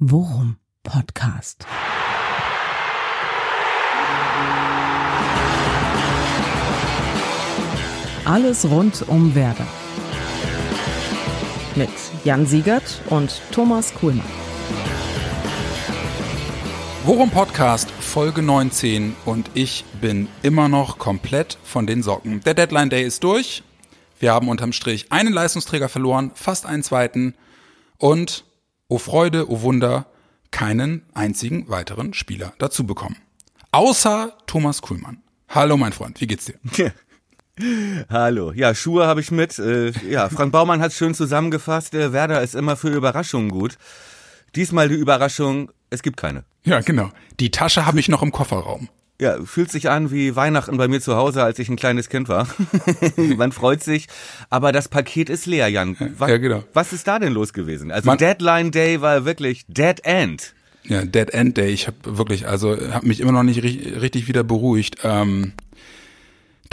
Worum Podcast. Alles rund um Werder. Mit Jan Siegert und Thomas Kuhlmann. Worum Podcast Folge 19 und ich bin immer noch komplett von den Socken. Der Deadline Day ist durch. Wir haben unterm Strich einen Leistungsträger verloren, fast einen zweiten und, oh Freude, oh Wunder, keinen einzigen weiteren Spieler dazu bekommen. Außer Thomas Kuhlmann. Hallo mein Freund, wie geht's dir? Hallo. Ja, Schuhe habe ich mit. Äh, ja, Frank Baumann hat schön zusammengefasst. Äh, Werder ist immer für Überraschungen gut. Diesmal die Überraschung, es gibt keine. Ja, genau. Die Tasche habe ich noch im Kofferraum. Ja, fühlt sich an wie Weihnachten bei mir zu Hause, als ich ein kleines Kind war. Man freut sich, aber das Paket ist leer, Jan. Was, Ja, genau. was ist da denn los gewesen? Also Man- Deadline Day war wirklich Dead End. Ja, Dead End Day. Ich habe wirklich, also habe mich immer noch nicht ri- richtig wieder beruhigt. Ähm,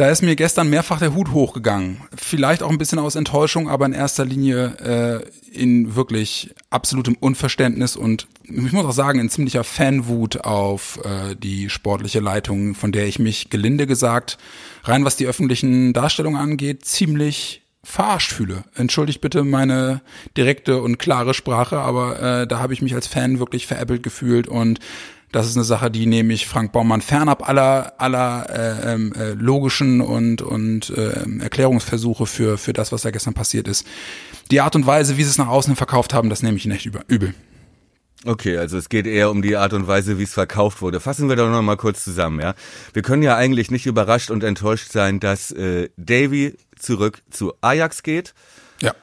da ist mir gestern mehrfach der Hut hochgegangen. Vielleicht auch ein bisschen aus Enttäuschung, aber in erster Linie äh, in wirklich absolutem Unverständnis und ich muss auch sagen, in ziemlicher Fanwut auf äh, die sportliche Leitung, von der ich mich gelinde gesagt, rein was die öffentlichen Darstellungen angeht, ziemlich verarscht fühle. Entschuldigt bitte meine direkte und klare Sprache, aber äh, da habe ich mich als Fan wirklich veräppelt gefühlt und das ist eine Sache, die nehme ich Frank Baumann fernab aller aller äh, ähm, äh, logischen und und äh, Erklärungsversuche für für das, was da gestern passiert ist. Die Art und Weise, wie sie es nach außen verkauft haben, das nehme ich echt über, übel. Okay, also es geht eher um die Art und Weise, wie es verkauft wurde. Fassen wir doch noch mal kurz zusammen, ja. Wir können ja eigentlich nicht überrascht und enttäuscht sein, dass äh, Davy zurück zu Ajax geht. Ja.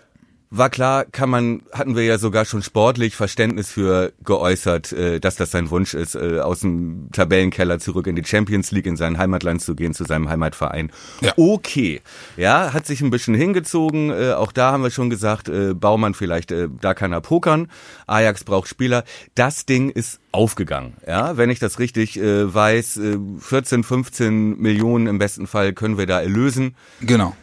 War klar, kann man, hatten wir ja sogar schon sportlich Verständnis für geäußert, äh, dass das sein Wunsch ist, äh, aus dem Tabellenkeller zurück in die Champions League, in sein Heimatland zu gehen, zu seinem Heimatverein. Ja. Okay, ja, hat sich ein bisschen hingezogen. Äh, auch da haben wir schon gesagt, äh, Baumann vielleicht, äh, da kann er pokern. Ajax braucht Spieler. Das Ding ist aufgegangen. Ja, wenn ich das richtig äh, weiß, äh, 14, 15 Millionen im besten Fall können wir da erlösen. Genau.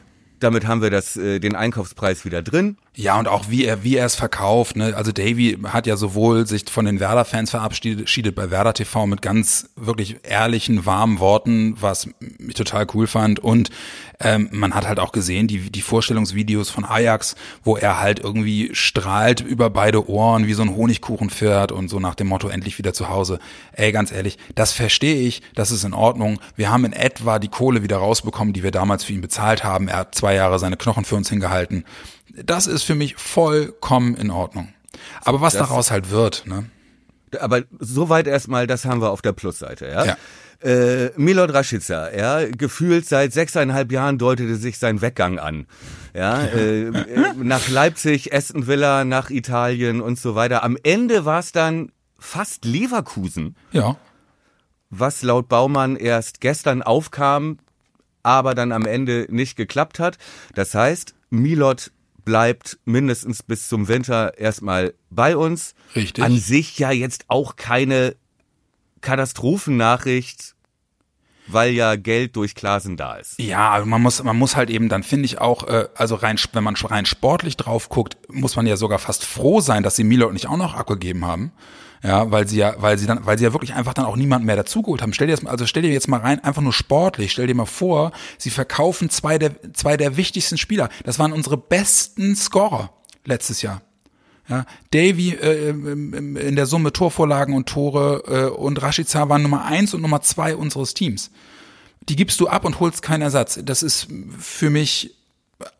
Damit haben wir das, äh, den Einkaufspreis wieder drin. Ja, und auch wie er, wie er es verkauft. Ne? Also Davy hat ja sowohl sich von den Werder-Fans verabschiedet bei Werder TV mit ganz wirklich ehrlichen, warmen Worten, was ich total cool fand. Und ähm, man hat halt auch gesehen, die, die Vorstellungsvideos von Ajax, wo er halt irgendwie strahlt über beide Ohren wie so ein Honigkuchenpferd und so nach dem Motto, endlich wieder zu Hause. Ey, ganz ehrlich, das verstehe ich, das ist in Ordnung. Wir haben in etwa die Kohle wieder rausbekommen, die wir damals für ihn bezahlt haben. Er hat zwei Jahre seine Knochen für uns hingehalten. Das ist für mich vollkommen in Ordnung. Aber was Das- daraus halt wird, ne? Aber soweit erstmal, das haben wir auf der Plusseite, ja. Ja. Äh, Milot Rashica, ja, gefühlt seit sechseinhalb Jahren deutete sich sein Weggang an. Ja, äh, äh, nach Leipzig, Aston Villa, nach Italien und so weiter. Am Ende war es dann fast Leverkusen, Ja. was laut Baumann erst gestern aufkam, aber dann am Ende nicht geklappt hat. Das heißt, Milot bleibt mindestens bis zum Winter erstmal bei uns. Richtig. An sich ja jetzt auch keine Katastrophennachricht, weil ja Geld durch Klasen da ist. Ja, also man muss, man muss halt eben, dann finde ich auch, äh, also rein, wenn man rein sportlich drauf guckt, muss man ja sogar fast froh sein, dass sie Milot nicht auch noch abgegeben haben. Ja, weil sie ja, weil sie dann, weil sie ja wirklich einfach dann auch niemanden mehr dazugeholt haben. Stell dir das also stell dir jetzt mal rein, einfach nur sportlich, stell dir mal vor, sie verkaufen zwei der, zwei der wichtigsten Spieler. Das waren unsere besten Scorer letztes Jahr. Ja, Davy äh, im- im- in der Summe Torvorlagen und Tore äh, und Rashica waren Nummer eins und Nummer zwei unseres Teams. Die gibst du ab und holst keinen Ersatz. Das ist für mich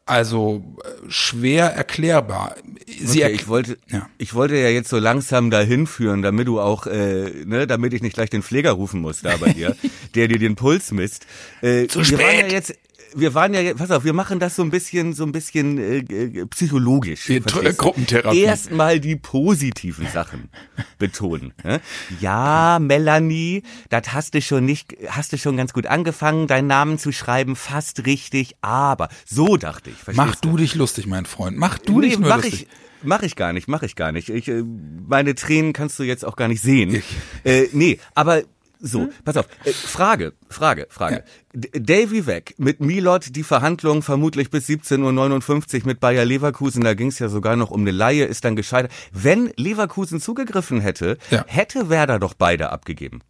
also äh, schwer erklärbar. Sie Okay, erk- ich wollte, Ja. ich wollte ja jetzt so langsam dahin führen, damit du auch, äh, ne, damit ich nicht gleich den Pfleger rufen muss da bei dir, der dir den Puls misst. Äh, Zu wir waren ja spät. jetzt, wir waren ja, pass auf, wir machen das so ein bisschen, so ein bisschen äh, äh, psychologisch. Wir- du? Gruppentherapie. Erstmal die positiven Sachen betonen. ne? Ja, Melanie, das hast du schon nicht, hast du schon ganz gut angefangen, deinen Namen zu schreiben, fast richtig, aber so dachte ich. Mach du dich lustig, mein Freund. Mach du nee, dich nur mach lustig. ich, mach ich gar nicht, mach ich gar nicht. Ich, äh, meine Tränen kannst du jetzt auch gar nicht sehen. Äh, nee, aber So, hm? pass auf. Äh, Frage, Frage, Frage. Ja. Davy weg, mit Milot die Verhandlungen vermutlich bis 17.59 Uhr mit Bayer Leverkusen, da ging es ja sogar noch um eine Laie, ist dann gescheitert. Wenn Leverkusen zugegriffen hätte, ja. hätte Werder doch beide abgegeben.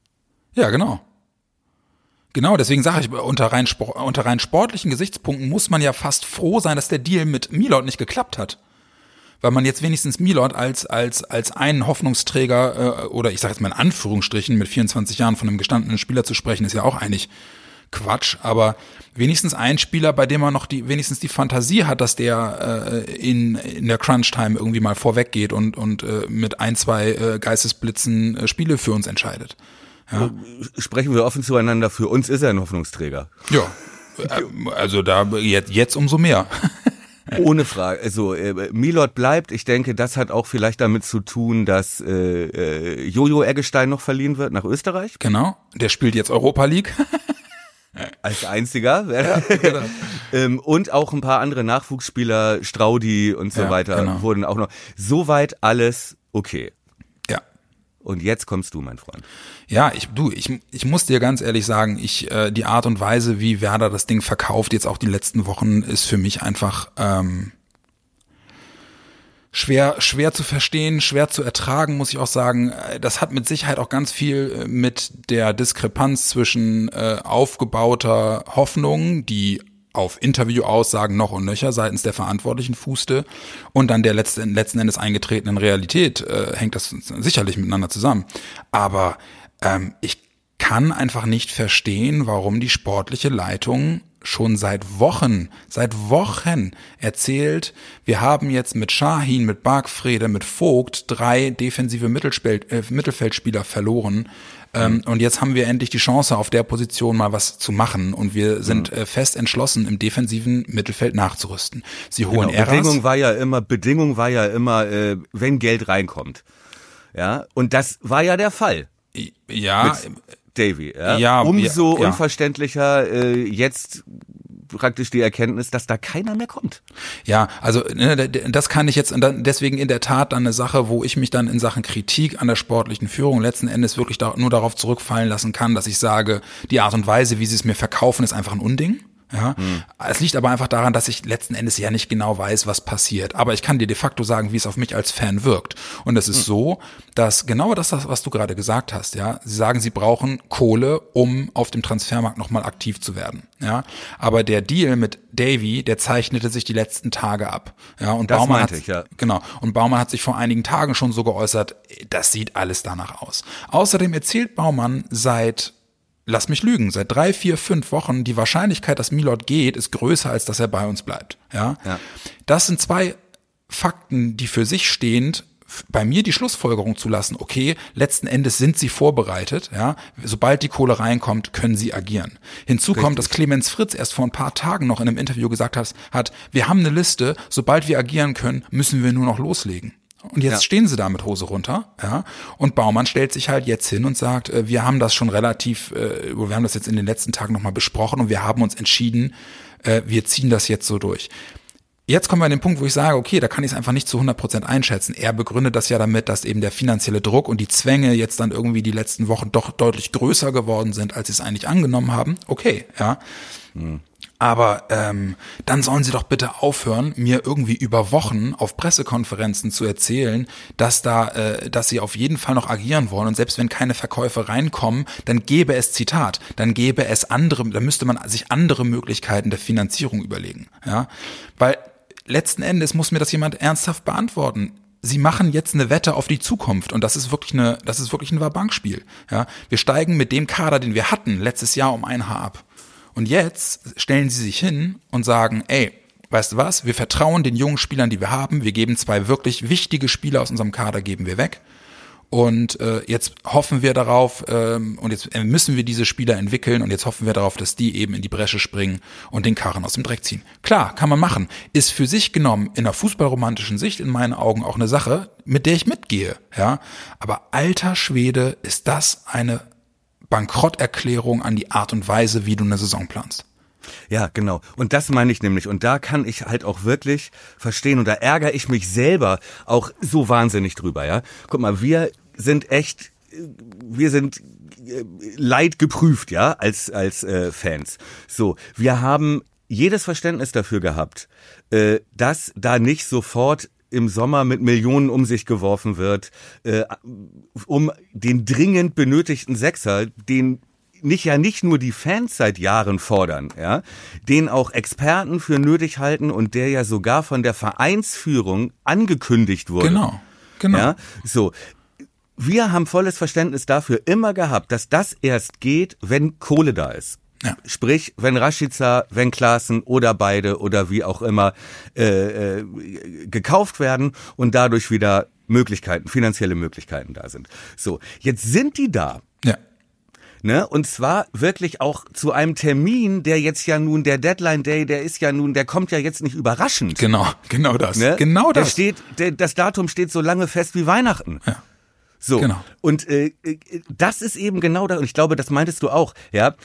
Ja, genau. Genau, deswegen sage ich, unter rein, unter rein sportlichen Gesichtspunkten muss man ja fast froh sein, dass der Deal mit Milot nicht geklappt hat weil man jetzt wenigstens Milot als als als einen Hoffnungsträger äh, oder ich sage jetzt mal in Anführungsstrichen mit 24 Jahren von einem gestandenen Spieler zu sprechen, ist ja auch eigentlich Quatsch, aber wenigstens ein Spieler, bei dem man noch die wenigstens die Fantasie hat, dass der äh, in in der Crunch Time irgendwie mal vorweg geht und und äh, mit ein zwei äh, Geistesblitzen äh, Spiele für uns entscheidet. Ja. Sprechen wir offen zueinander, für uns ist er ein Hoffnungsträger. Ja. Also da jetzt, jetzt umso mehr. Ohne Frage. Also äh, Milot bleibt. Ich denke, das hat auch vielleicht damit zu tun, dass äh, äh, Jojo Eggestein noch verliehen wird nach Österreich. Genau. Der spielt jetzt Europa League. Als einziger. Ja, genau. ähm, und auch ein paar andere Nachwuchsspieler, Straudi und so ja, weiter, genau. wurden auch noch. Soweit alles okay. Und jetzt kommst du, mein Freund. Ja, ich, du, ich, ich muss dir ganz ehrlich sagen, ich, äh, die Art und Weise, wie Werder das Ding verkauft, jetzt auch die letzten Wochen, ist für mich einfach ähm, schwer, schwer zu verstehen, schwer zu ertragen, muss ich auch sagen. Äh, das hat mit Sicherheit auch ganz viel äh, mit der Diskrepanz zwischen äh, aufgebauter Hoffnung, die auf Interviewaussagen noch und nöcher seitens der Verantwortlichen fußte und dann der letzten, letzten Endes eingetretenen Realität äh, hängt das sicherlich miteinander zusammen. Aber ähm, ich kann einfach nicht verstehen, warum die sportliche Leitung schon seit Wochen, seit Wochen erzählt, wir haben jetzt mit Shahin, mit Bargfrede, mit Vogt drei defensive Mittelspel äh, Mittelfeldspieler verloren. Ähm, und jetzt haben wir endlich die Chance, auf der Position mal was zu machen. Und wir sind mhm. äh, fest entschlossen, im defensiven Mittelfeld nachzurüsten. Sie holen genau. Bedingung war ja immer, Bedingung war ja immer, äh, wenn Geld reinkommt. Ja, und das war ja der Fall. Ja. Mit Davy. Ja? ja Umso ja. unverständlicher äh, jetzt praktisch die Erkenntnis, dass da keiner mehr kommt. Ja, also ne, das kann ich jetzt deswegen in der Tat dann eine Sache, wo ich mich dann in Sachen Kritik an der sportlichen Führung letzten Endes wirklich nur darauf zurückfallen lassen kann, dass ich sage, die Art und Weise, wie sie es mir verkaufen, ist einfach ein Unding. Ja, hm. es liegt aber einfach daran, dass ich letzten Endes ja nicht genau weiß, was passiert. Aber ich kann dir de facto sagen, wie es auf mich als Fan wirkt. Und es ist hm. so, dass genau das, was du gerade gesagt hast, ja, sie sagen, sie brauchen Kohle, um auf dem Transfermarkt nochmal aktiv zu werden. Ja, aber der Deal mit Davy, der zeichnete sich die letzten Tage ab. Ja, und das Baumann hat, ich, ja. genau. Und Baumann hat sich vor einigen Tagen schon so geäußert, das sieht alles danach aus. Außerdem erzählt Baumann seit lass mich lügen, seit drei, vier, fünf Wochen die Wahrscheinlichkeit, dass Milot geht, ist größer, als dass er bei uns bleibt. Ja, ja. das sind zwei Fakten, die für sich stehend bei mir die Schlussfolgerung zu lassen, okay, letzten Endes sind sie vorbereitet, ja, sobald die Kohle reinkommt, können sie agieren. Hinzu Richtig. kommt, dass Clemens Fritz erst vor ein paar Tagen noch in einem Interview gesagt hat, hat, wir haben eine Liste, sobald wir agieren können, müssen wir nur noch loslegen. Und jetzt ja. stehen sie da mit Hose runter, ja. Und Baumann stellt sich halt jetzt hin und sagt, äh, wir haben das schon relativ, äh, wir haben das jetzt in den letzten Tagen nochmal besprochen und wir haben uns entschieden, äh, wir ziehen das jetzt so durch. Jetzt kommen wir an den Punkt, wo ich sage, okay, da kann ich es einfach nicht zu 100 Prozent einschätzen. Er begründet das ja damit, dass eben der finanzielle Druck und die Zwänge jetzt dann irgendwie die letzten Wochen doch deutlich größer geworden sind, als sie es eigentlich angenommen haben. Okay, ja. Aber ähm, dann sollen sie doch bitte aufhören, mir irgendwie über Wochen auf Pressekonferenzen zu erzählen, dass da, äh, dass sie auf jeden Fall noch agieren wollen und selbst wenn keine Verkäufe reinkommen, dann gäbe es Zitat, dann gäbe es andere, dann müsste man sich andere Möglichkeiten der Finanzierung überlegen, ja, weil letzten Endes muss mir das jemand ernsthaft beantworten sie machen jetzt eine Wette auf die Zukunft und das ist wirklich eine, das ist wirklich ein Wabankspiel. Ja, wir steigen mit dem Kader, den wir hatten letztes Jahr um ein Haar ab. Und jetzt stellen sie sich hin und sagen, ey, weißt du was, wir vertrauen den jungen Spielern, die wir haben, wir geben zwei wirklich wichtige Spieler aus unserem Kader, geben wir weg. Und äh, jetzt hoffen wir darauf, ähm, und jetzt müssen wir diese Spieler entwickeln und jetzt hoffen wir darauf, dass die eben in die Bresche springen und den Karren aus dem Dreck ziehen. Klar, kann man machen. Ist für sich genommen in einer fußballromantischen Sicht in meinen Augen auch eine Sache, mit der ich mitgehe. Ja, aber alter Schwede, ist das eine Bankrotterklärung an die Art und Weise, wie du eine Saison planst. Ja, genau. Und das meine ich nämlich. Und da kann ich halt auch wirklich verstehen. Und da ärgere ich mich selber auch so wahnsinnig drüber, ja. Guck mal, wir sind echt, wir sind leid geprüft, ja, als als äh, Fans. So, wir haben jedes Verständnis dafür gehabt, äh, dass da nicht sofort im Sommer mit Millionen um sich geworfen wird, äh, um den dringend benötigten Sechser, den nicht ja nicht nur die Fans seit Jahren fordern, ja, den auch Experten für nötig halten und der ja sogar von der Vereinsführung angekündigt wurde. Genau, genau. Ja, so. Wir haben volles Verständnis dafür immer gehabt, dass das erst geht, wenn Kohle da ist. Ja. Sprich, wenn Rashica, wenn Klaassen oder beide oder wie auch immer äh, äh, gekauft werden und dadurch wieder Möglichkeiten, finanzielle Möglichkeiten da sind. So, jetzt sind die da. Ja. Ne? Und zwar wirklich auch zu einem Termin, der jetzt ja nun der Deadline Day, der ist ja nun, der kommt ja jetzt nicht überraschend. Genau, genau das. Ne? Genau Der das. steht, der, das Datum steht so lange fest wie Weihnachten. Ja. So. Genau. Und äh, äh, das ist eben genau da, und ich glaube, das meintest du auch, ja.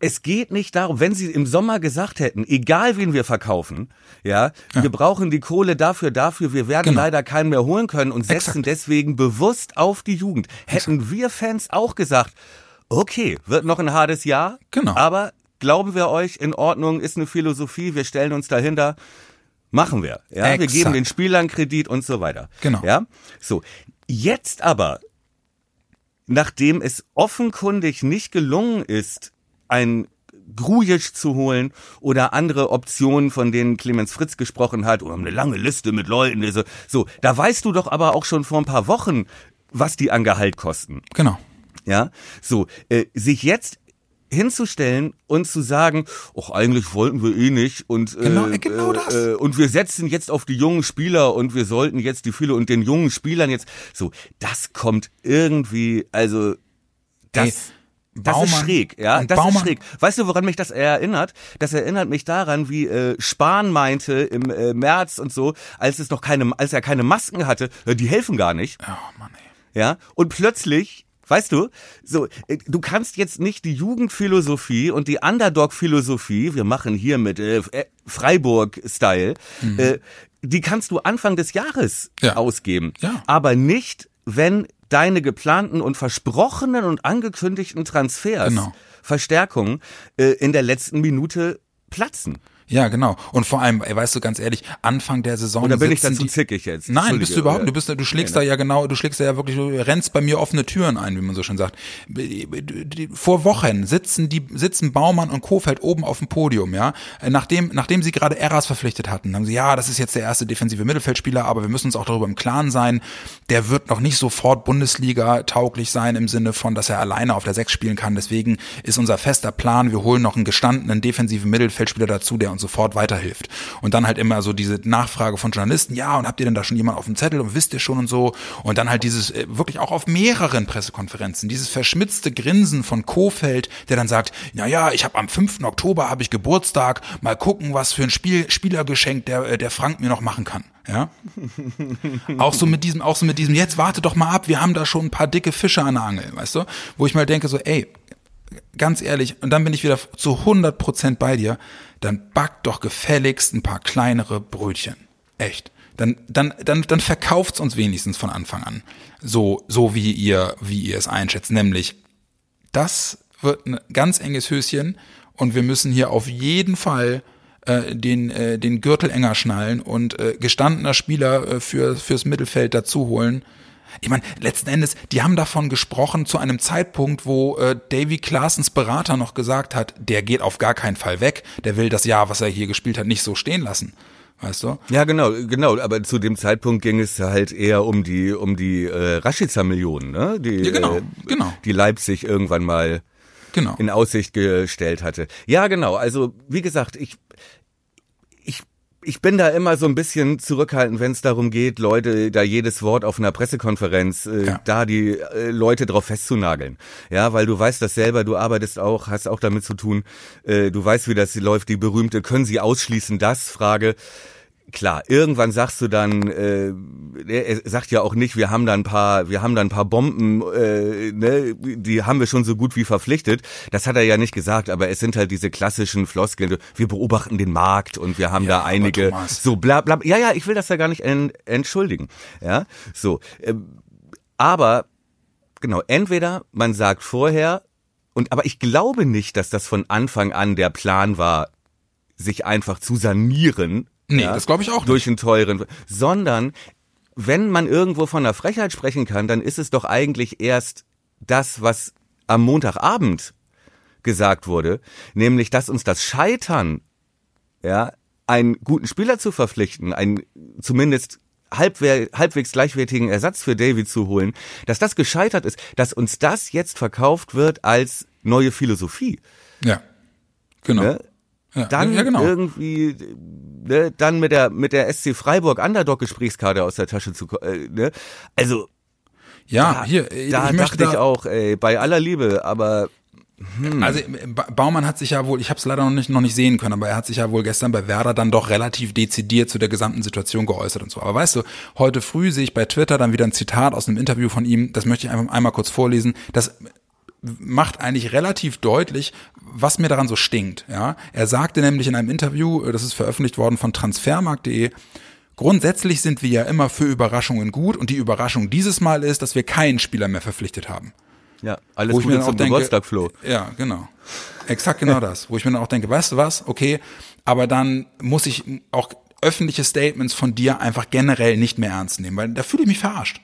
Es geht nicht darum, wenn sie im Sommer gesagt hätten, egal wen wir verkaufen, ja, wir brauchen die Kohle dafür, dafür, wir werden Genau. leider keinen mehr holen können und setzen Exakt. deswegen bewusst auf die Jugend. Hätten wir Fans auch gesagt, okay, wird noch ein hartes Jahr, Genau. aber glauben wir euch, in Ordnung, ist eine Philosophie, wir stellen uns dahinter, machen wir. Ja, wir Exakt. geben den Spielern Kredit und so weiter. Genau. Ja, so. Jetzt aber, nachdem es offenkundig nicht gelungen ist, ein Grujic zu holen oder andere Optionen, von denen Clemens Fritz gesprochen hat, oder eine lange Liste mit Leuten, so, so, da weißt du doch aber auch schon vor ein paar Wochen, was die an Gehalt kosten. Genau. Ja, so, äh, sich jetzt hinzustellen und zu sagen, ach eigentlich wollten wir eh nicht und äh, Genau, äh, genau äh, das. Äh, und wir setzen jetzt auf die jungen Spieler und wir sollten jetzt die viele und den jungen Spielern jetzt so, das kommt irgendwie, also das Ey, das ist Baumann- schräg, ja, und das Baumann- ist schräg. Weißt du, woran mich das erinnert? Das erinnert mich daran, wie äh, Spahn meinte im äh, März und so, als es noch keine, als er keine Masken hatte, äh, die helfen gar nicht. Oh Mann, ey. Ja, und plötzlich, weißt du, so, äh, du kannst jetzt nicht die Jugendphilosophie und die Underdog-Philosophie, wir machen hier mit äh, äh, Freiburg-Style, äh, die kannst du Anfang des Jahres Ja. ausgeben. Ja. Aber nicht, wenn deine geplanten und versprochenen und angekündigten Transfers, Genau. Verstärkungen äh, in der letzten Minute platzen. Ja, genau. Und vor allem, ey, weißt du, ganz ehrlich, Anfang der Saison. Oder bin ich dazu die, zickig jetzt? Nein, bist du überhaupt, du bist, du schlägst nee, da ja genau, du schlägst da ja wirklich, du rennst bei mir offene Türen ein, wie man so schön sagt. Vor Wochen sitzen die, sitzen Baumann und Kofeld oben auf dem Podium, ja. Nachdem, nachdem sie gerade Eras verpflichtet hatten, haben sie, ja, das ist jetzt der erste defensive Mittelfeldspieler, aber wir müssen uns auch darüber im Klaren sein, der wird noch nicht sofort Bundesliga tauglich sein im Sinne von, dass er alleine auf der Sechs spielen kann. Deswegen ist unser fester Plan, wir holen noch einen gestandenen defensiven Mittelfeldspieler dazu, der uns sofort weiterhilft. Und dann halt immer so diese Nachfrage von Journalisten, ja, und habt ihr denn da schon jemand auf dem Zettel und wisst ihr schon und so? Und dann halt dieses, äh, wirklich auch auf mehreren Pressekonferenzen, dieses verschmitzte Grinsen von Kofeld, der dann sagt, na ja, ich habe am 5. Oktober habe ich Geburtstag, mal gucken, was für ein Spiel, Spielergeschenk der, äh, der Frank mir noch machen kann. Ja. auch so mit diesem, auch so mit diesem, jetzt warte doch mal ab, wir haben da schon ein paar dicke Fische an der Angel, weißt du? Wo ich mal denke, so, ey, ganz ehrlich, und dann bin ich wieder zu 100 Prozent bei dir, dann back doch gefälligst ein paar kleinere Brötchen. Echt. Dann, dann, dann, dann verkauft's uns wenigstens von Anfang an. So, so wie ihr, wie ihr es einschätzt. Nämlich, das wird ein ganz enges Höschen und wir müssen hier auf jeden Fall äh, den, äh, den Gürtel enger schnallen und äh, gestandener Spieler äh, für, fürs Mittelfeld dazu holen. Ich meine, letzten Endes, die haben davon gesprochen zu einem Zeitpunkt, wo äh, Davy Klaasens Berater noch gesagt hat, der geht auf gar keinen Fall weg, der will das Jahr, was er hier gespielt hat, nicht so stehen lassen. Weißt du? Ja, genau, genau. Aber zu dem Zeitpunkt ging es halt eher um die um die äh, Rashica-Millionen, ne? Die, Ja, genau, äh, genau. die Leipzig irgendwann mal Genau. in Aussicht gestellt hatte. Ja, genau. Also wie gesagt, ich ich bin da immer so ein bisschen zurückhaltend, wenn es darum geht, Leute da jedes Wort auf einer Pressekonferenz, äh, Ja. da die äh, Leute drauf festzunageln. Ja, weil du weißt das selber, du arbeitest auch, hast auch damit zu tun, äh, du weißt, wie das läuft, die berühmte, können sie ausschließen, das Frage. Klar, irgendwann sagst du dann, äh, er sagt ja auch nicht, wir haben da ein paar, wir haben da ein paar Bomben, äh, ne, die haben wir schon so gut wie verpflichtet. Das hat er ja nicht gesagt, aber es sind halt diese klassischen Floskeln. Wir beobachten den Markt und wir haben Ja, da einige, so bla bla. Ja, ja, ich will das ja gar nicht en, entschuldigen. Ja, so. Ähm, aber genau, entweder man sagt vorher, und aber ich glaube nicht, dass das von Anfang an der Plan war, sich einfach zu sanieren. Nee, das glaube ich auch nicht. Durch einen teuren, sondern wenn man irgendwo von einer Frechheit sprechen kann, dann ist es doch eigentlich erst das, was am Montagabend gesagt wurde, nämlich, dass uns das Scheitern, ja, einen guten Spieler zu verpflichten, einen zumindest halbwehr, halbwegs gleichwertigen Ersatz für David zu holen, dass das gescheitert ist, dass uns das jetzt verkauft wird als neue Philosophie. Ja, genau. Ne? Ja, Dann ja, genau. irgendwie, ne, dann mit der mit der SC Freiburg Underdog Gesprächskarte aus der Tasche zu, äh, ne? Also ja, da, hier, äh, da ich möchte dachte ich da, auch, ey, bei aller Liebe, aber Also äh, Ba- Baumann hat sich ja wohl, ich habe es leider noch nicht noch nicht sehen können, aber er hat sich ja wohl gestern bei Werder dann doch relativ dezidiert zu der gesamten Situation geäußert und so. Aber weißt du, heute früh sehe ich bei Twitter dann wieder ein Zitat aus einem Interview von ihm, das möchte ich einfach einmal kurz vorlesen. Das macht eigentlich relativ deutlich, was mir daran so stinkt. Ja, er sagte nämlich in einem Interview, äh, das ist veröffentlicht worden von Transfermarkt.de. Grundsätzlich sind wir ja immer für Überraschungen gut und die Überraschung dieses Mal ist, dass wir keinen Spieler mehr verpflichtet haben. ja, alles Wo ich mir dann auch denke, Geburtstag, Flo. Ja, genau. Exakt genau das. Wo ich mir dann auch denke, weißt du was, okay, aber dann muss ich auch öffentliche Statements von dir einfach generell nicht mehr ernst nehmen, weil da fühle ich mich verarscht.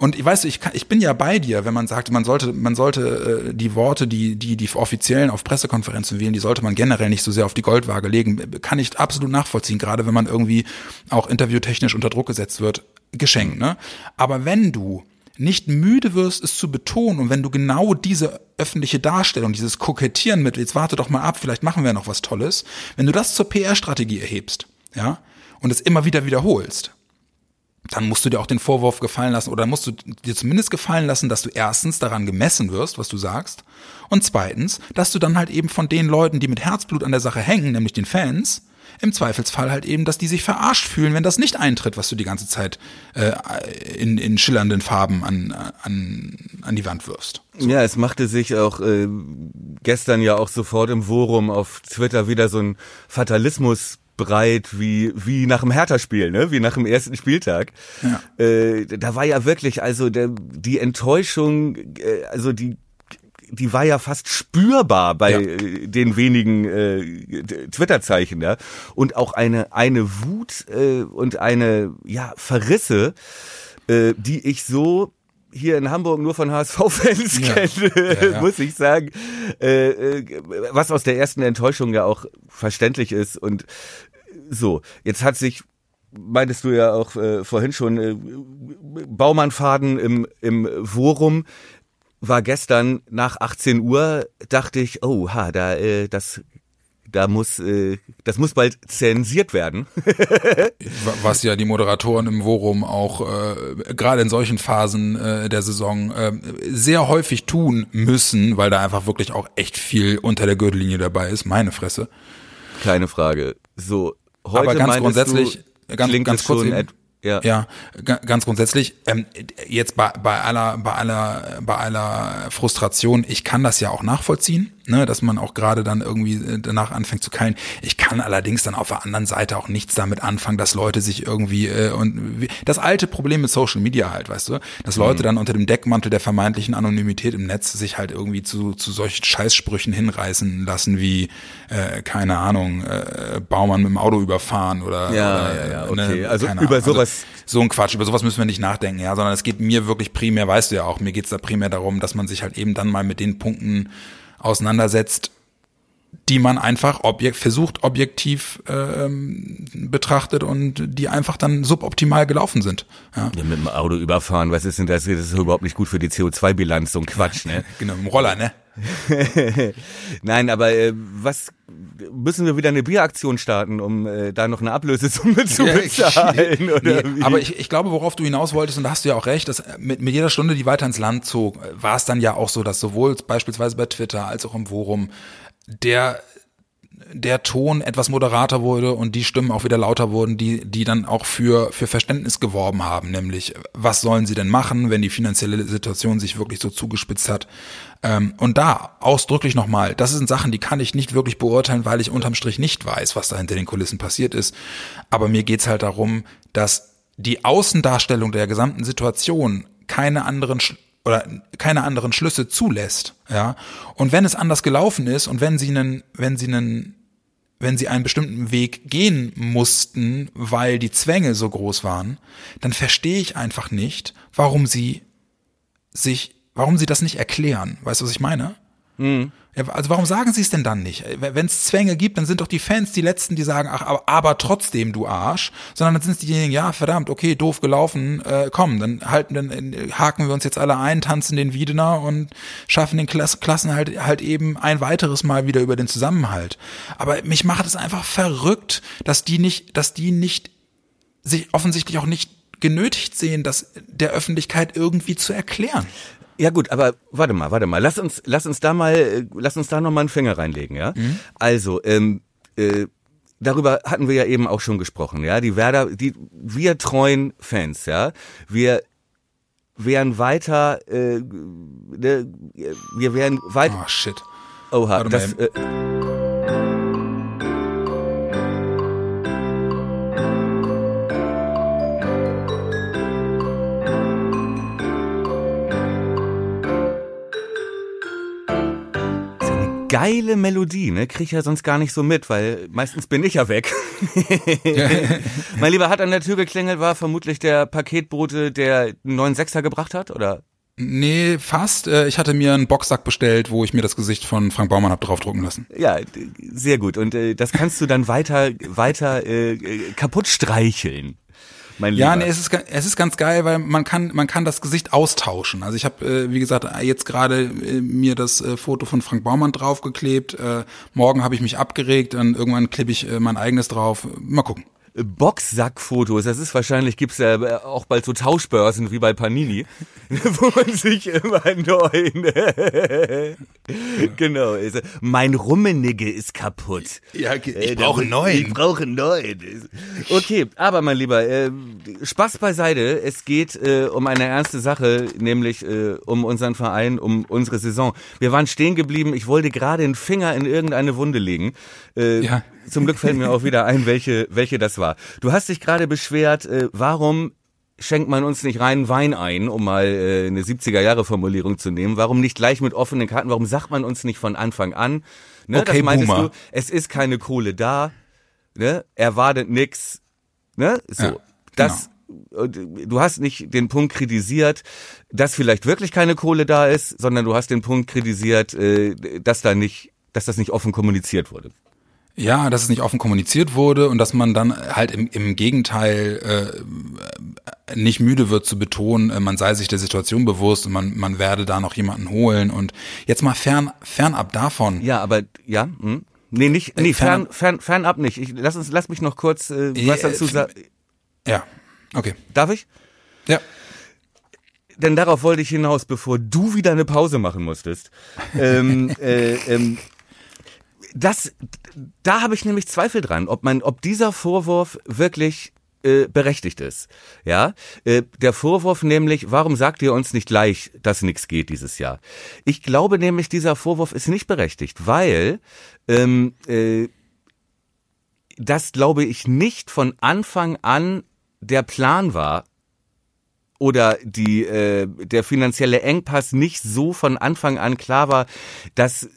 Und ich weiß, ich, kann, ich bin ja bei dir, wenn man sagt, man sollte, man sollte äh, die Worte, die, die die offiziellen auf Pressekonferenzen wählen, die sollte man generell nicht so sehr auf die Goldwaage legen. Kann ich absolut nachvollziehen, gerade wenn man irgendwie auch interviewtechnisch unter Druck gesetzt wird. Geschenkt, ne? Aber wenn du nicht müde wirst, es zu betonen und wenn du genau diese öffentliche Darstellung, dieses Kokettieren mit, jetzt warte doch mal ab, vielleicht machen wir noch was Tolles, wenn du das zur PR-Strategie erhebst, ja, und es immer wieder wiederholst, dann musst du dir auch den Vorwurf gefallen lassen oder musst du dir zumindest gefallen lassen, dass du erstens daran gemessen wirst, was du sagst, und zweitens, dass du dann halt eben von den Leuten, die mit Herzblut an der Sache hängen, nämlich den Fans, im Zweifelsfall halt eben, dass die sich verarscht fühlen, wenn das nicht eintritt, was du die ganze Zeit äh, in, in schillernden Farben an, an, an die Wand wirfst. Ja, es machte sich auch äh, gestern ja auch sofort im Forum auf Twitter wieder so ein Fatalismus breit wie wie nach dem Hertha-Spiel, ne? Wie nach dem ersten Spieltag. Ja. Äh, da war ja wirklich also der, die Enttäuschung, äh, also die die war ja fast spürbar bei Ja. äh, den wenigen äh, Twitter-Zeichen, ja. Und auch eine eine Wut äh, und eine ja Verrisse, äh, die ich so hier in Hamburg nur von HSV-Fans Ja. kenne, Ja, ja. muss ich sagen. Äh, äh, was aus der ersten Enttäuschung ja auch verständlich ist. Und so, jetzt hat sich meintest du ja auch äh, vorhin schon, äh, Baumannfaden im, im Forum war gestern nach 18 Uhr, dachte ich, oh, ha, da, äh, das, da muss, äh, das muss bald zensiert werden. Was ja die Moderatoren im Forum auch äh, gerade in solchen Phasen äh, der Saison äh, sehr häufig tun müssen, weil da einfach wirklich auch echt viel unter der Gürtellinie dabei ist. Meine Fresse. Keine Frage. So, heute Aber ganz grundsätzlich, du, ganz- klingt ganz kurz schon ja. Ja, ga- ganz grundsätzlich, ähm, jetzt bei, bei aller, bei aller, bei aller Frustration, ich kann das ja auch nachvollziehen, ne, dass man auch gerade dann irgendwie äh, danach anfängt zu keilen. Ich kann allerdings dann auf der anderen Seite auch nichts damit anfangen, dass Leute sich irgendwie äh, und wie- das alte Problem mit Social Media halt, weißt du, dass Leute dann unter dem Deckmantel der vermeintlichen Anonymität im Netz sich halt irgendwie zu, zu solchen Scheißsprüchen hinreißen lassen wie, äh, keine Ahnung, äh, Baumann mit dem Auto überfahren oder, Ja, oder ja, ja, ne, okay. Also keine über Ahnung. sowas- so ein Quatsch, über sowas müssen wir nicht nachdenken, ja, sondern es geht mir wirklich primär, weißt du ja auch, mir geht's da primär darum, dass man sich halt eben dann mal mit den Punkten auseinandersetzt, die man einfach objekt, versucht objektiv ähm, betrachtet und die einfach dann suboptimal gelaufen sind. Ja. Ja, mit dem Auto überfahren, was ist denn das? Das ist überhaupt nicht gut für die CO2-Bilanz, so ein Quatsch, ne? Genau, im Roller, ne? Nein, aber äh, was müssen wir wieder eine Bieraktion starten, um äh, da noch eine Ablösesumme zu Ja, ich- bezahlen? Oder Nee, aber ich, ich glaube, worauf du hinaus wolltest, und da hast du ja auch recht, dass mit, mit jeder Stunde, die weiter ins Land zog, war es dann ja auch so, dass sowohl beispielsweise bei Twitter als auch im Forum der der Ton etwas moderater wurde und die Stimmen auch wieder lauter wurden, die, die dann auch für, für Verständnis geworben haben, nämlich was sollen sie denn machen, wenn die finanzielle Situation sich wirklich so zugespitzt hat. Ähm, und da ausdrücklich nochmal, das sind Sachen, die kann ich nicht wirklich beurteilen, weil ich unterm Strich nicht weiß, was da hinter den Kulissen passiert ist. Aber mir geht's halt darum, dass die Außendarstellung der gesamten Situation keine anderen oder keine anderen Schlüsse zulässt, ja. Und wenn es anders gelaufen ist und wenn sie einen, wenn sie einen, wenn sie einen bestimmten Weg gehen mussten, weil die Zwänge so groß waren, dann verstehe ich einfach nicht, warum sie sich, warum sie das nicht erklären. Weißt du, was ich meine? Mhm. Also warum sagen sie es denn dann nicht? Wenn es Zwänge gibt, dann sind doch die Fans die Letzten, die sagen, ach, aber, aber trotzdem, du Arsch. Sondern dann sind es diejenigen, ja, verdammt, okay, doof gelaufen, äh, komm, dann halten, dann äh, haken wir uns jetzt alle ein, tanzen den Wiedener und schaffen den Klass Klassen halt, halt eben ein weiteres Mal wieder über den Zusammenhalt. Aber mich macht es einfach verrückt, dass die nicht, dass die nicht sich offensichtlich auch nicht genötigt sehen, das der Öffentlichkeit irgendwie zu erklären. Ja gut, aber warte mal, warte mal. Lass uns, lass uns da mal, lass uns da noch mal einen Finger reinlegen, ja. Mhm. Also, ähm, äh, darüber hatten wir ja eben auch schon gesprochen, ja. Die Werder, die wir treuen Fans, ja. Wir wären weiter, äh, ne, wir wären weiter. Oh shit. Oha, das. Äh, geile Melodie, ne? Krieg ich ja sonst gar nicht so mit, weil meistens bin ich ja weg. mein Lieber hat an der Tür geklingelt, war vermutlich der Paketbote, der einen neuen Sechser gebracht hat, oder? Nee, fast. Äh, ich hatte mir einen Boxsack bestellt, wo ich mir das Gesicht von Frank Baumann hab draufdrucken lassen. Ja, sehr gut. Und äh, das kannst du dann weiter, weiter äh, kaputt streicheln mein Lieber. Ja, nee, es ist, es ist ganz geil, weil man kann, man kann das Gesicht austauschen. Also ich habe, äh, wie gesagt, jetzt gerade äh, mir das äh, Foto von Frank Baumann draufgeklebt. Äh, morgen habe ich mich abgeregt, dann irgendwann klippe ich äh, mein eigenes drauf. Mal gucken. Boxsackfotos. Das ist wahrscheinlich, gibt's ja auch bald so Tauschbörsen wie bei Panini, wo man sich immer neu. genau. Also, mein Rummenigge ist kaputt. Ja, ich äh, brauche einen neuen. Ich brauche einen neuen. Okay, aber mein Lieber, äh, Spaß beiseite. Es geht äh, um eine ernste Sache, nämlich äh, um unseren Verein, um unsere Saison. Wir waren stehen geblieben. Ich wollte gerade den Finger in irgendeine Wunde legen. Äh, ja. Zum Glück fällt mir auch wieder ein, welche, welche das war. Du hast dich gerade beschwert, äh, warum schenkt man uns nicht rein Wein ein, um mal äh, eine 70er-Jahre-Formulierung zu nehmen? Warum nicht gleich mit offenen Karten? Warum sagt man uns nicht von Anfang an? Ne, okay, das meintest Boomer. du, es ist keine Kohle da, ne? erwartet nix. Ne? So, ja, das genau. du hast nicht den Punkt kritisiert, dass vielleicht wirklich keine Kohle da ist, sondern du hast den Punkt kritisiert, äh, dass da nicht, dass das nicht offen kommuniziert wurde. Ja, dass es nicht offen kommuniziert wurde und dass man dann halt im, im Gegenteil äh, nicht müde wird zu betonen, äh, man sei sich der Situation bewusst und man, man werde da noch jemanden holen und jetzt mal fern fernab davon. Ja, aber ja, hm. nee, nicht nee, fern fern fernab nicht. Ich lass uns lass mich noch kurz äh, was dazu sagen. Ja. Okay. Darf ich? Ja denn darauf wollte ich hinaus, bevor du wieder eine Pause machen musstest. ähm, äh, ähm, das, da habe ich nämlich Zweifel dran, ob man, ob dieser Vorwurf wirklich äh, berechtigt ist. Ja, äh, der Vorwurf nämlich, warum sagt ihr uns nicht gleich, dass nichts geht dieses Jahr? Ich glaube nämlich, dieser Vorwurf ist nicht berechtigt, weil ähm, äh, das glaube ich nicht von Anfang an der Plan war, oder die äh, der finanzielle Engpass nicht so von Anfang an klar war, dass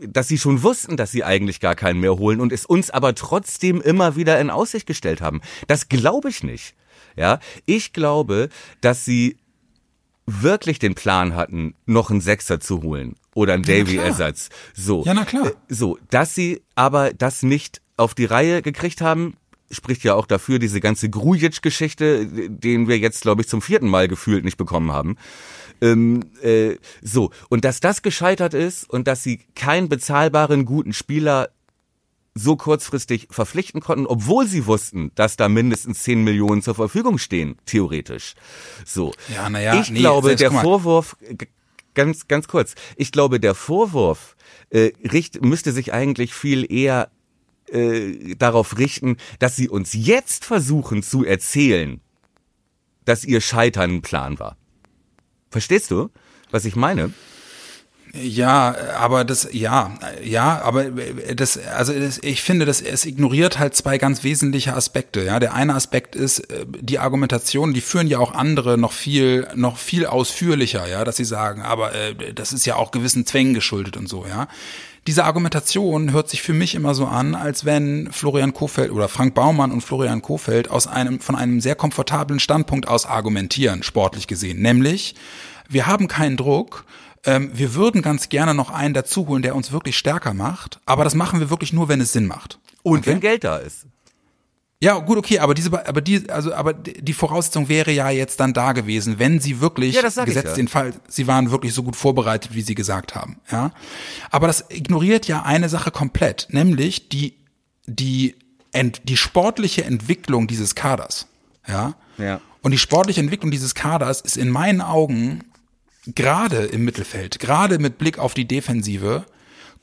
dass sie schon wussten, dass sie eigentlich gar keinen mehr holen und es uns aber trotzdem immer wieder in Aussicht gestellt haben. Das glaube ich nicht. Ja, ich glaube, dass sie wirklich den Plan hatten, noch einen Sechser zu holen oder einen Davy-Ersatz. So. Ja, na klar. Äh, so, dass sie aber das nicht auf die Reihe gekriegt haben, spricht ja auch dafür diese ganze Grujic-Geschichte, den wir jetzt, glaube ich, zum vierten Mal gefühlt nicht bekommen haben. Ähm, äh, so, und dass das gescheitert ist und dass sie keinen bezahlbaren guten Spieler so kurzfristig verpflichten konnten, obwohl sie wussten, dass da mindestens 10 Millionen zur Verfügung stehen, theoretisch. So. Ja, naja, ich nee, glaube, der Vorwurf, ganz, ganz kurz, ich glaube, der Vorwurf äh, richt, müsste sich eigentlich viel eher äh, darauf richten, dass sie uns jetzt versuchen zu erzählen, dass ihr Scheitern ein Plan war. Verstehst du, was ich meine? Ja, aber das, ja, ja, aber das, also das, ich finde, das, es ignoriert halt zwei ganz wesentliche Aspekte. Ja, der eine Aspekt ist äh, die Argumentation, die führen ja auch andere noch viel, noch viel ausführlicher, ja, dass sie sagen, aber äh, das ist ja auch gewissen Zwängen geschuldet und so, ja. Diese Argumentation hört sich für mich immer so an, als wenn Florian Kofeld oder Frank Baumann und Florian Kofeld aus einem, von einem sehr komfortablen Standpunkt aus argumentieren, sportlich gesehen. Nämlich, wir haben keinen Druck, ähm, wir würden ganz gerne noch einen dazuholen, der uns wirklich stärker macht, aber das machen wir wirklich nur, wenn es Sinn macht. Und okay? wenn Geld da ist. Ja, gut, okay, aber diese, aber die, also, aber die Voraussetzung wäre ja jetzt dann da gewesen, wenn sie wirklich, ja, gesetzt ja. den Fall, sie waren wirklich so gut vorbereitet, wie sie gesagt haben, ja. Aber das ignoriert ja eine Sache komplett, nämlich die, die, ent, die sportliche Entwicklung dieses Kaders, ja. Ja. Und die sportliche Entwicklung dieses Kaders ist in meinen Augen gerade im Mittelfeld, gerade mit Blick auf die Defensive,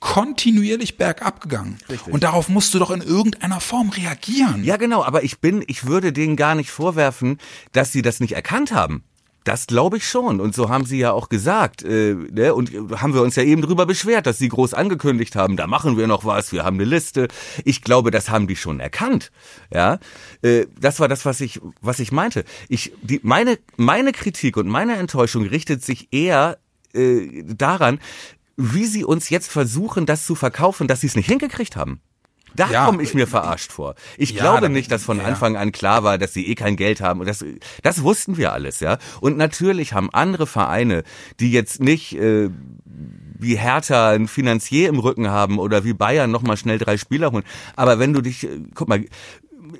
kontinuierlich bergab gegangen. Richtig. Und darauf musst du doch in irgendeiner Form reagieren. Ja, genau, aber ich bin, ich würde denen gar nicht vorwerfen, dass sie das nicht erkannt haben. Das glaube ich schon. Und so haben sie ja auch gesagt. Äh, ne? Und haben wir uns ja eben drüber beschwert, dass sie groß angekündigt haben, da machen wir noch was, wir haben eine Liste. Ich glaube, das haben die schon erkannt. Ja, äh, Das war das, was ich, was ich meinte. Ich, die, meine, meine Kritik und meine Enttäuschung richtet sich eher äh, daran, wie sie uns jetzt versuchen, das zu verkaufen, dass sie es nicht hingekriegt haben. Da ja, komme ich mir verarscht vor. Ich ja, glaube nicht, dass von ja. Anfang an klar war, dass sie eh kein Geld haben. Und das, das wussten wir alles, ja. Und natürlich haben andere Vereine, die jetzt nicht äh, wie Hertha ein Finanzier im Rücken haben oder wie Bayern nochmal schnell drei Spieler holen. Aber wenn du dich, äh, guck mal,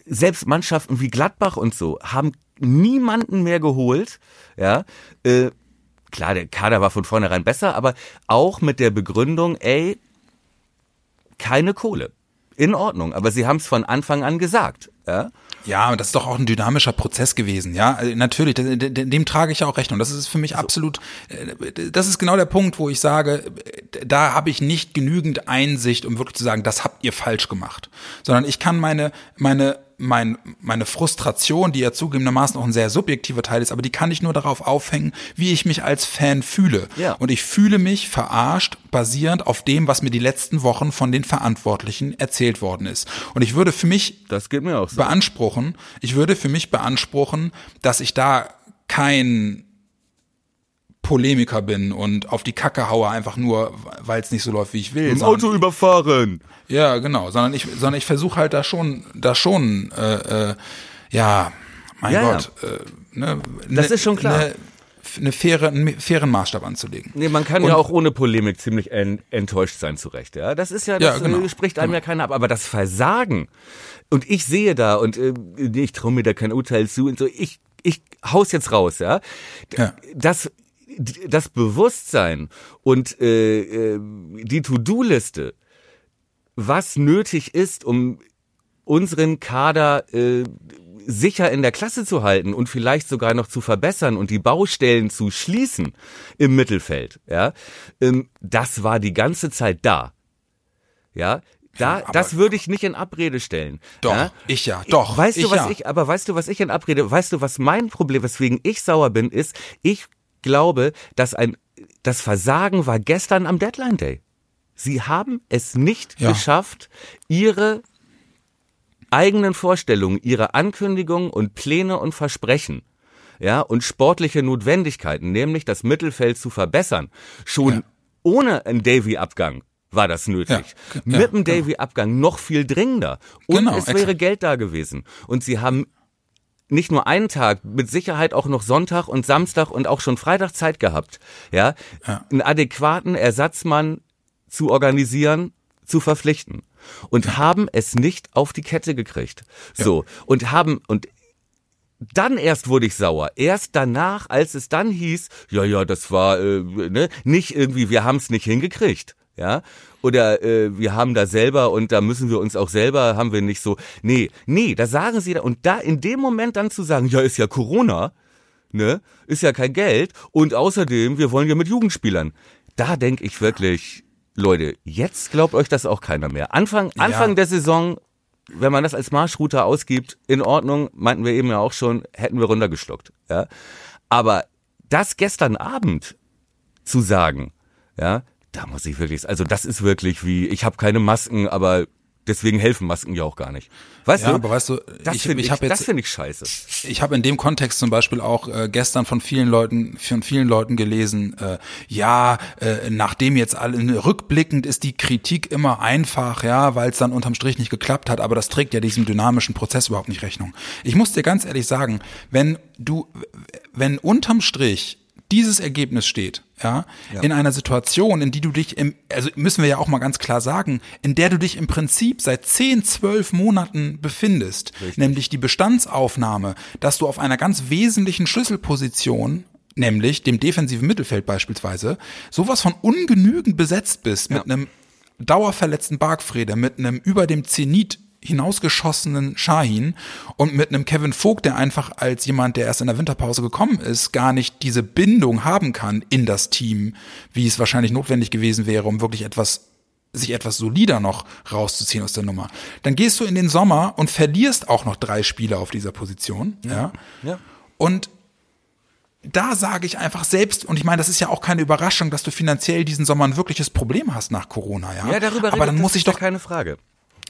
selbst Mannschaften wie Gladbach und so haben niemanden mehr geholt, ja. Äh, klar, der Kader war von vornherein besser, aber auch mit der Begründung, ey, keine Kohle in Ordnung, aber sie haben es von Anfang an gesagt. Ja? Ja, das ist doch auch ein dynamischer Prozess gewesen, ja. Also natürlich, dem, dem trage ich auch Rechnung. Das ist für mich absolut, äh, das ist genau der Punkt, wo ich sage, da habe ich nicht genügend Einsicht, um wirklich zu sagen, das habt ihr falsch gemacht. Sondern ich kann meine, meine mein, meine Frustration, die ja zugegebenermaßen auch ein sehr subjektiver Teil ist, aber die kann ich nur darauf aufhängen, wie ich mich als Fan fühle. Ja. Und ich fühle mich verarscht, basierend auf dem, was mir die letzten Wochen von den Verantwortlichen erzählt worden ist. Und ich würde für mich das geht mir auch so. beanspruchen, ich würde für mich beanspruchen, dass ich da kein Polemiker bin und auf die Kacke haue, einfach nur, weil es nicht so läuft, wie ich will. Im Auto überfahren. Ja, genau. Sondern ich, sondern ich versuche halt da schon, da schon, äh, äh, ja, mein ja, Gott, ja. Äh, ne, das ne, ist schon klar. Ne, eine faire, einen fairen Maßstab anzulegen. Nee, man kann und, ja auch ohne Polemik ziemlich enttäuscht sein, zu Recht. Ja, das ist ja, das ja, genau, spricht einem genau. ja keiner ab. Aber das Versagen, und ich sehe da, und äh, ich traue mir da kein Urteil zu, und so, ich, ich haus jetzt raus, ja. ja. Das das Bewusstsein und äh, äh, die To-Do-Liste, was nötig ist, um unseren Kader äh, sicher in der Klasse zu halten und vielleicht sogar noch zu verbessern und die Baustellen zu schließen im Mittelfeld, ja, ähm, das war die ganze Zeit da. Ja, da, ja, das würde ich nicht in Abrede stellen. Doch, ja? ich ja, doch. Weißt du, was ja. ich, aber weißt du, was ich in Abrede, weißt du, was mein Problem, weswegen ich sauer bin, ist, ich glaube, dass ein, das Versagen war gestern am Deadline Day. Sie haben es nicht ja. geschafft, ihre eigenen Vorstellungen, ihre Ankündigungen und Pläne und Versprechen, ja, und sportliche Notwendigkeiten, nämlich das Mittelfeld zu verbessern, schon ja. ohne einen Davy-Abgang war das nötig. Ja, Mit dem Davy-Abgang noch viel dringender. Und genau, es wäre exakt. Geld da gewesen. Und sie haben nicht nur einen Tag, mit Sicherheit auch noch Sonntag und Samstag und auch schon Freitag Zeit gehabt, ja, ja. einen adäquaten Ersatzmann zu organisieren, zu verpflichten und ja. haben es nicht auf die Kette gekriegt. So und haben und dann erst wurde ich sauer. Erst danach, als es dann hieß, ja, ja, das war äh, ne, nicht irgendwie, wir haben es nicht hingekriegt ja, oder äh, wir haben da selber und da müssen wir uns auch selber, haben wir nicht so, nee, nee, da sagen sie da und da in dem Moment dann zu sagen, ja, ist ja Corona, ne, ist ja kein Geld und außerdem, wir wollen ja mit Jugendspielern. Da denke ich wirklich, Leute, jetzt glaubt euch das auch keiner mehr. Anfang, Anfang ja. der Saison, wenn man das als Marschrouter ausgibt, in Ordnung, meinten wir eben ja auch schon, hätten wir runtergeschluckt, ja. Aber das gestern Abend zu sagen, ja, da muss ich wirklich, also das ist wirklich wie, ich habe keine Masken, aber deswegen helfen Masken ja auch gar nicht. Weißt Ja, du? aber weißt du, das ich- finde ich ich, jetzt- das finde ich scheiße. Ich habe in dem Kontext zum Beispiel auch äh, gestern von vielen Leuten, von vielen Leuten gelesen, äh, ja, äh, nachdem jetzt alle rückblickend ist die Kritik immer einfach, ja, weil es dann unterm Strich nicht geklappt hat, aber das trägt ja diesem dynamischen Prozess überhaupt nicht Rechnung. Ich muss dir ganz ehrlich sagen, wenn du, wenn unterm Strich dieses Ergebnis steht, ja, in einer Situation, in die du dich im, also müssen wir ja auch mal ganz klar sagen, in der du dich im Prinzip seit 10, 12 Monaten befindest, nämlich die Bestandsaufnahme, dass du auf einer ganz wesentlichen Schlüsselposition nämlich dem defensiven Mittelfeld beispielsweise, sowas von ungenügend besetzt bist mit einem dauerverletzten Bargfrede, mit einem über dem Zenit hinausgeschossenen Shahin und mit einem Kevin Vogt, der einfach als jemand, der erst in der Winterpause gekommen ist, gar nicht diese Bindung haben kann in das Team, wie es wahrscheinlich notwendig gewesen wäre, um wirklich etwas sich etwas solider noch rauszuziehen aus der Nummer. Dann gehst du in den Sommer und verlierst auch noch drei Spieler auf dieser Position, ja. Ja. Und da sage ich einfach selbst, und ich meine, das ist ja auch keine Überraschung, dass du finanziell diesen Sommer ein wirkliches Problem hast nach Corona, ja. Ja, darüber aber dann muss ich doch, keine Frage.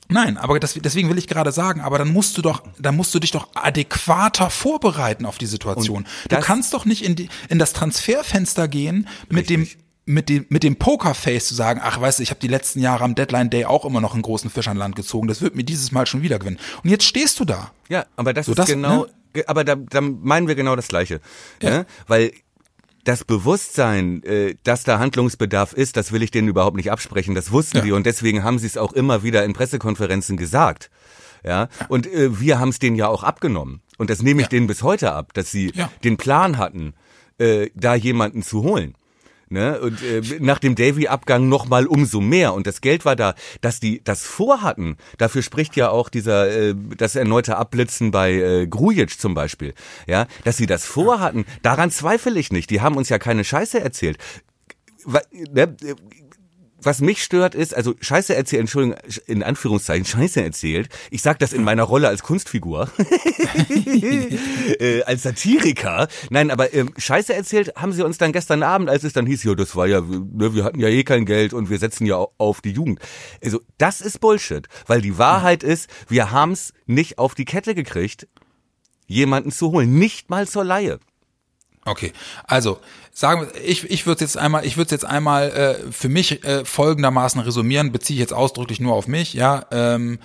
Nein, aber das, deswegen will ich gerade sagen, aber dann musst du doch, dann musst du dich doch adäquater vorbereiten auf die Situation. Du kannst doch nicht in die, in das Transferfenster gehen mit dem, mit dem, mit dem Pokerface zu sagen, ach, weißt du, ich habe die letzten Jahre am Deadline Day auch immer noch einen großen Fisch an Land gezogen, das wird mir dieses Mal schon wieder gewinnen. Und jetzt stehst du da. Ja, aber das So, ist das, genau, ne? aber da, da meinen wir genau das Gleiche. Ne? Weil das Bewusstsein, äh, dass da Handlungsbedarf ist, das will ich denen überhaupt nicht absprechen. Das wussten Ja. die und deswegen haben sie es auch immer wieder in Pressekonferenzen gesagt. Ja, und äh, wir haben es denen ja auch abgenommen. Und das nehme ich Ja. denen bis heute ab, dass sie Ja. den Plan hatten, äh, da jemanden zu holen. Ne? Und äh, nach dem Davy-Abgang noch mal umso mehr. Und das Geld war da, dass die das vorhatten. Dafür spricht ja auch dieser äh, das erneute Abblitzen bei äh, Grujic zum Beispiel. Ja, dass sie das vorhatten. Daran zweifle ich nicht. Die haben uns ja keine Scheiße erzählt. Wa- was mich stört ist, also Scheiße erzählt, Entschuldigung, in Anführungszeichen Scheiße erzählt. Ich sag das in meiner Rolle als Kunstfigur, äh, als Satiriker. Nein, aber ähm, Scheiße erzählt haben sie uns dann gestern Abend, als es dann hieß, ja, das war ja, ne, wir hatten ja eh kein Geld und wir setzen ja au- auf die Jugend. Also das ist Bullshit, weil die Wahrheit ist, wir haben's nicht auf die Kette gekriegt, jemanden zu holen, nicht mal zur Laie. Okay, also sagen wir, ich ich würde jetzt einmal, ich würde jetzt einmal äh, für mich äh, folgendermaßen resümieren, beziehe ich jetzt ausdrücklich nur auf mich, ja. Ähm,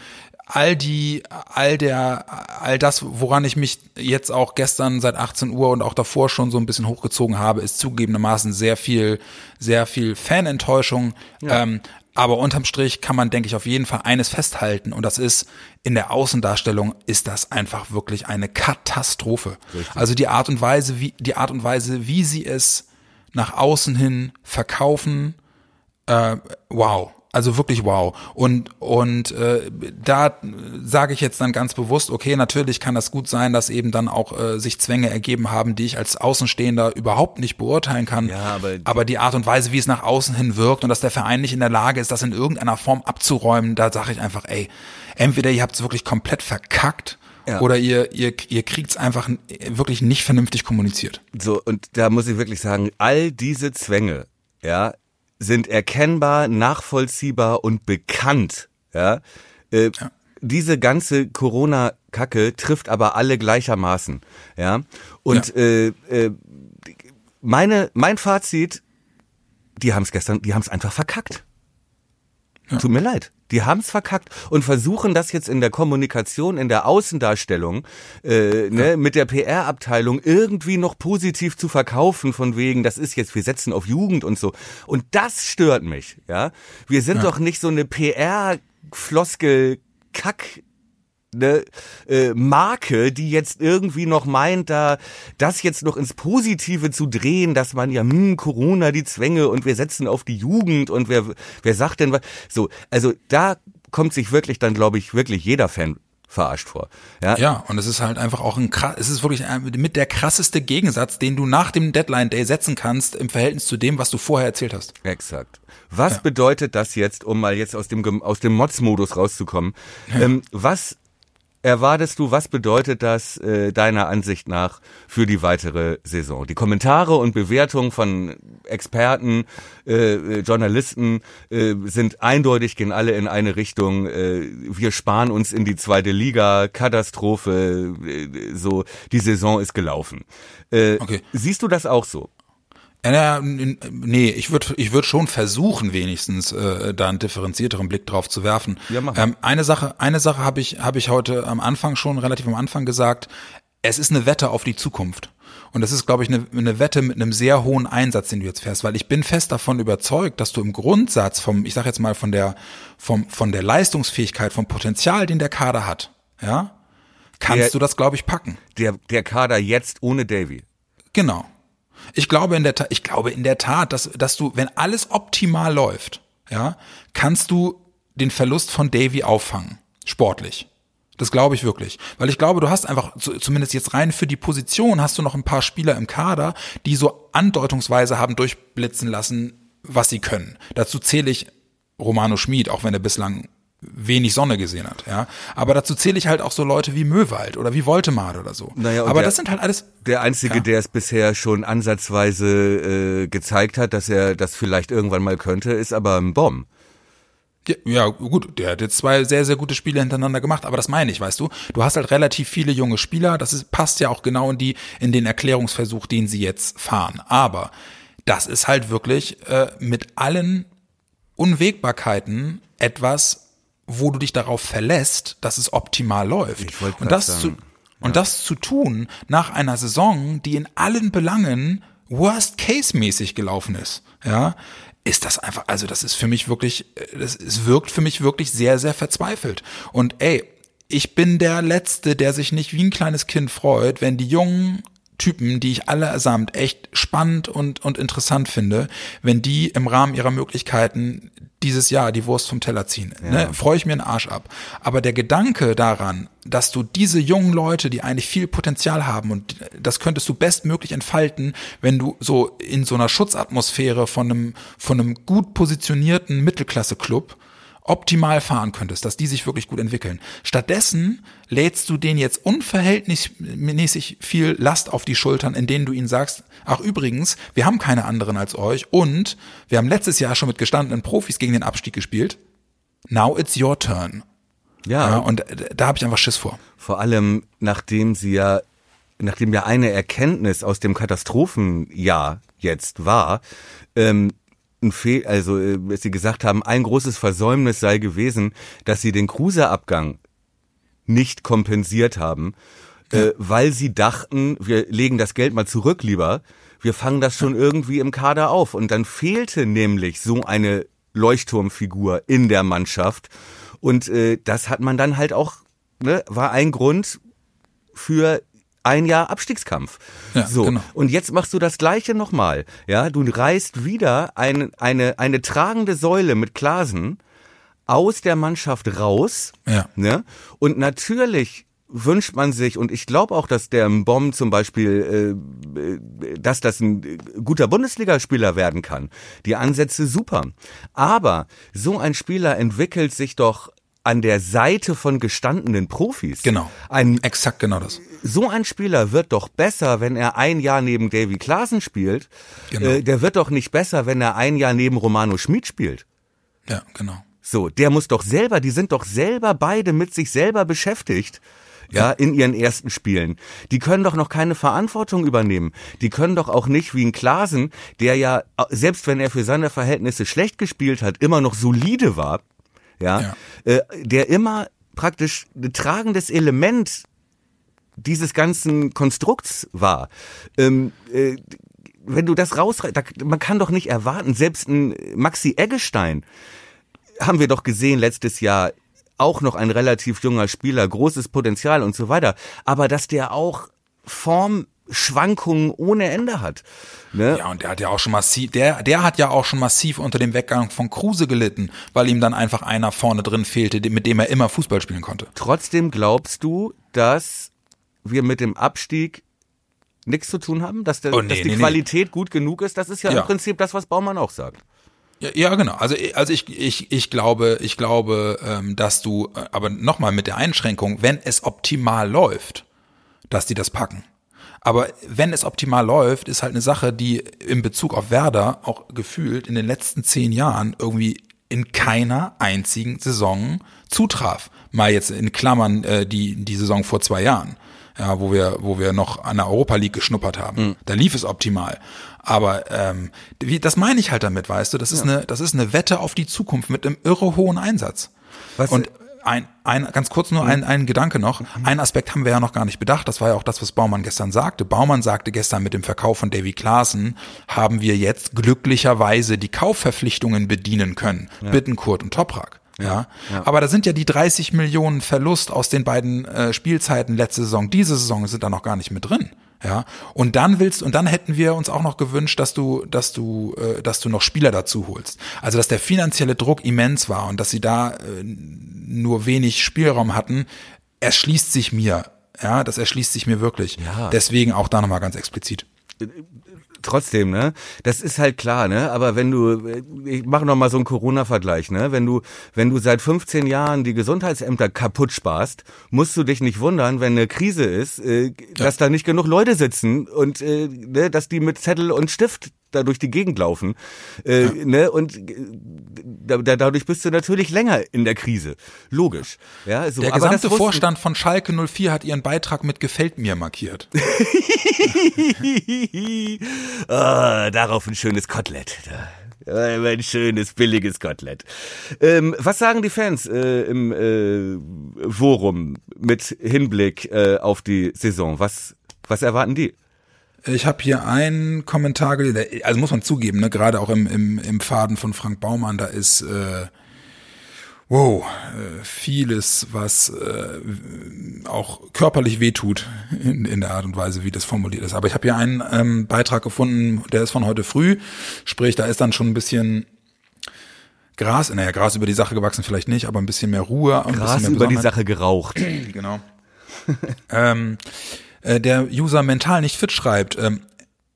all die, all der, all das, woran ich mich jetzt auch gestern seit 18 Uhr und auch davor schon so ein bisschen hochgezogen habe, ist zugegebenermaßen sehr viel, sehr viel Fanenttäuschung. Ähm, aber unterm Strich kann man, denke ich, auf jeden Fall eines festhalten und das ist, in der Außendarstellung ist das einfach wirklich eine Katastrophe. Also die Art und Weise, wie, die Art und Weise, wie sie es nach außen hin verkaufen, äh, wow. Also wirklich wow. Und, und äh, da sage ich jetzt dann ganz bewusst, okay, natürlich kann das gut sein, dass eben dann auch äh, sich Zwänge ergeben haben, die ich als Außenstehender überhaupt nicht beurteilen kann. Ja, aber- aber die Art und Weise, wie es nach außen hin wirkt und dass der Verein nicht in der Lage ist, das in irgendeiner Form abzuräumen, da sage ich einfach, ey, entweder ihr habt es wirklich komplett verkackt Ja. oder ihr, ihr, ihr kriegt es einfach wirklich nicht vernünftig kommuniziert. So, und da muss ich wirklich sagen, all diese Zwänge, ja, sind erkennbar, nachvollziehbar und bekannt, ja. Äh, Diese ganze Corona-Kacke trifft aber alle gleichermaßen, ja. Und Äh, äh, meine, mein Fazit, die haben es gestern, die haben es einfach verkackt. Tut mir leid. Die haben es verkackt und versuchen das jetzt in der Kommunikation, in der Außendarstellung, äh, ne, mit der PR-Abteilung irgendwie noch positiv zu verkaufen, von wegen, das ist jetzt, wir setzen auf Jugend und so. Und das stört mich, ja. Wir sind doch nicht so eine PR-Floskel-Kack eine äh, Marke, die jetzt irgendwie noch meint, da das jetzt noch ins Positive zu drehen, dass man ja, hm, Corona, die Zwänge und wir setzen auf die Jugend und wer, wer sagt denn was? So, also da kommt sich wirklich dann, glaube ich, wirklich jeder Fan verarscht vor. Ja, Ja, und es ist halt einfach auch ein krass, es ist wirklich ein, mit der krasseste Gegensatz, den du nach dem Deadline Day setzen kannst im Verhältnis zu dem, was du vorher erzählt hast. Exakt. Was bedeutet das jetzt, um mal jetzt aus dem aus dem Mods-Modus rauszukommen? Ähm, was erwartest du, was bedeutet das äh, deiner Ansicht nach für die weitere Saison? Die Kommentare und Bewertungen von Experten, äh, äh, Journalisten äh, sind eindeutig, gehen alle in eine Richtung. Äh, wir sparen uns in die zweite Liga, Katastrophe, äh, so die Saison ist gelaufen. Äh, Okay. Siehst du das auch so? Ja, nee, ich würde ich würd schon versuchen, wenigstens äh, da einen differenzierteren Blick drauf zu werfen. Ja, mach. ähm, eine Sache, eine Sache habe ich, hab ich heute am Anfang schon, relativ am Anfang gesagt, es ist eine Wette auf die Zukunft. Und das ist, glaube ich, eine, eine Wette mit einem sehr hohen Einsatz, den du jetzt fährst, weil ich bin fest davon überzeugt, dass du im Grundsatz vom, ich sage jetzt mal von der, vom, von der Leistungsfähigkeit, vom Potenzial, den der Kader hat, ja, kannst Der- du das, glaube ich, packen. Der, der Kader jetzt ohne Davy. Genau. Ich glaube in der Tat, ich glaube in der Tat, dass, dass du, wenn alles optimal läuft, ja, kannst du den Verlust von Davy auffangen. Sportlich. Das glaube ich wirklich. Weil ich glaube, du hast einfach, zu- zumindest jetzt rein für die Position, hast du noch ein paar Spieler im Kader, die so andeutungsweise haben durchblitzen lassen, was sie können. Dazu zähle ich Romano Schmid, auch wenn er bislang wenig Sonne gesehen hat, ja. Aber dazu zähle ich halt auch so Leute wie Möwald oder wie Woltemade oder so. Naja, Aber der- das sind halt alles, Der Einzige, Ja. der es bisher schon ansatzweise äh, gezeigt hat, dass er das vielleicht irgendwann mal könnte, ist aber ein Bomb. Ja, ja, gut, der hat jetzt zwei sehr, sehr gute Spiele hintereinander gemacht, aber das meine ich, weißt du? Du hast halt relativ viele junge Spieler, das ist, passt ja auch genau in die, in den Erklärungsversuch, den sie jetzt fahren. Aber das ist halt wirklich äh, mit allen Unwägbarkeiten etwas, wo du dich darauf verlässt, dass es optimal läuft. Und das zu, sagen, und das zu tun nach einer Saison, die in allen Belangen Worst-Case-mäßig gelaufen ist, ja, ist das einfach, also das ist für mich wirklich, das, es wirkt für mich wirklich sehr, sehr verzweifelt. Und ey, ich bin der Letzte, der sich nicht wie ein kleines Kind freut, wenn die jungen Typen, die ich allesamt echt spannend und, und interessant finde, wenn die im Rahmen ihrer Möglichkeiten dieses Jahr die Wurst vom Teller ziehen. Ne, freue ich mir einen Arsch ab. Aber der Gedanke daran, dass du diese jungen Leute, die eigentlich viel Potenzial haben und das könntest du bestmöglich entfalten, wenn du so in so einer Schutzatmosphäre von einem, von einem gut positionierten Mittelklasse-Club optimal fahren könntest, dass die sich wirklich gut entwickeln. Stattdessen lädst du denen jetzt unverhältnismäßig viel Last auf die Schultern, in denen du ihnen sagst, ach übrigens, wir haben keine anderen als euch und wir haben letztes Jahr schon mit gestandenen Profis gegen den Abstieg gespielt. Now it's your turn. Ja, Ja, und da habe ich einfach Schiss vor. vor allem nachdem sie ja, nachdem ja eine Erkenntnis aus dem Katastrophenjahr jetzt war, ähm, ein Fehl, also äh, dass sie gesagt haben, ein großes Versäumnis sei gewesen, dass sie den Kruse-Abgang nicht kompensiert haben, äh, weil sie dachten, wir legen das Geld mal zurück lieber, wir fangen das schon irgendwie im Kader auf. Und dann fehlte nämlich so eine Leuchtturmfigur in der Mannschaft. Und äh, das hat man dann halt auch, ne, war ein Grund für ein Jahr Abstiegskampf. Ja, so. genau. Und jetzt machst du das Gleiche nochmal. Ja, du reißt wieder ein, eine, eine tragende Säule mit Klasen aus der Mannschaft raus. Ja. Ne? Und natürlich wünscht man sich, und ich glaube auch, dass der Bomb zum Beispiel, äh, äh, dass das ein äh, guter Bundesligaspieler werden kann. Die Ansätze super. Aber so ein Spieler entwickelt sich doch an der Seite von gestandenen Profis. Genau. Ein, Exakt genau das. so ein Spieler wird doch besser, wenn er ein Jahr neben Davy Klaasen spielt. Genau. Äh, der wird doch nicht besser, wenn er ein Jahr neben Romano Schmid spielt. Ja, genau. So, der muss doch selber, die sind doch selber beide mit sich selber beschäftigt. Ja, in ihren ersten Spielen. Die können doch noch keine Verantwortung übernehmen. Die können doch auch nicht wie ein Klaasen, der ja, selbst wenn er für seine Verhältnisse schlecht gespielt hat, immer noch solide war. Ja, Ja. Äh, der immer praktisch ein tragendes Element dieses ganzen Konstrukts war. Ähm, äh, wenn du das rausreißt, da, man kann doch nicht erwarten, selbst ein Maxi Eggestein, haben wir doch gesehen letztes Jahr, auch noch ein relativ junger Spieler, großes Potenzial und so weiter, aber dass der auch Formschwankungen ohne Ende hat. Ne? Ja, und der hat ja auch schon massiv, der, der hat ja auch schon massiv unter dem Weggang von Kruse gelitten, weil ihm dann einfach einer vorne drin fehlte, mit dem er immer Fußball spielen konnte. Trotzdem glaubst du, dass wir mit dem Abstieg nichts zu tun haben, dass, der, Oh, nee, dass die nee, nee. Qualität gut genug ist? Das ist ja, Ja. im Prinzip das, was Baumann auch sagt. Ja, ja, genau. Also, also ich, ich, ich glaube, ich glaube, ähm, dass du, äh, aber nochmal mit der Einschränkung, wenn es optimal läuft, dass die das packen. Aber wenn es optimal läuft, ist halt eine Sache, die in Bezug auf Werder auch gefühlt in den letzten zehn Jahren irgendwie in keiner einzigen Saison zutraf. Mal jetzt in Klammern äh, die, die Saison vor zwei Jahren, ja, wo wir, wo wir noch an der Europa League geschnuppert haben. Mhm. Da lief es optimal. Aber ähm, wie, das meine ich halt damit, weißt du, das ist ja. eine, das ist eine Wette auf die Zukunft mit einem irre hohen Einsatz. Was, und ein, ein, ganz kurz nur ein, ein Gedanke noch. Ein Aspekt haben wir ja noch gar nicht bedacht. Das war ja auch das, was Baumann gestern sagte. Baumann sagte gestern mit dem Verkauf von Davy Klaassen haben wir jetzt glücklicherweise die Kaufverpflichtungen bedienen können. Ja. Bittenkurt und Toprak. Ja. ja. Aber da sind ja die 30 Millionen Verlust aus den beiden äh, Spielzeiten letzte Saison, diese Saison sind da noch gar nicht mit drin. Ja, und dann willst und dann hätten wir uns auch noch gewünscht, dass du, dass du, äh, dass du noch Spieler dazu holst. Also dass der finanzielle Druck immens war und dass sie da äh, nur wenig Spielraum hatten, erschließt sich mir. Ja, das erschließt sich mir wirklich. Ja. Deswegen auch da nochmal ganz explizit trotzdem, ne? Das ist halt klar, ne? Aber wenn du, ich mache noch mal so einen Corona-Vergleich, ne? Wenn du, wenn du seit 15 Jahren die Gesundheitsämter kaputt sparst, musst du dich nicht wundern, wenn eine Krise ist, äh, dass da nicht genug Leute sitzen und äh, ne, dass die mit Zettel und Stift da durch die Gegend laufen. Äh, ja. ne? Und äh, da, dadurch bist du natürlich länger in der Krise. Logisch. Ja, so. Der Aber gesamte Vorstand von Schalke 04 hat ihren Beitrag mit Gefällt mir markiert. oh, darauf ein schönes Kotelett. Ein schönes, billiges Kotelett. Ähm, was sagen die Fans äh, im äh, Forum mit Hinblick äh, auf die Saison? Was, was erwarten die? Ich habe hier einen Kommentar gelesen, also muss man zugeben, ne, gerade auch im, im, im Faden von Frank Baumann, da ist äh, wow, äh, vieles, was äh, auch körperlich wehtut in, in der Art und Weise, wie das formuliert ist. Aber ich habe hier einen ähm, Beitrag gefunden, der ist von heute früh, sprich, da ist dann schon ein bisschen Gras, naja, Gras über die Sache gewachsen vielleicht nicht, aber ein bisschen mehr Ruhe. Und Gras über die Sache geraucht. genau. ähm, äh, der User mental nicht fit schreibt, ähm,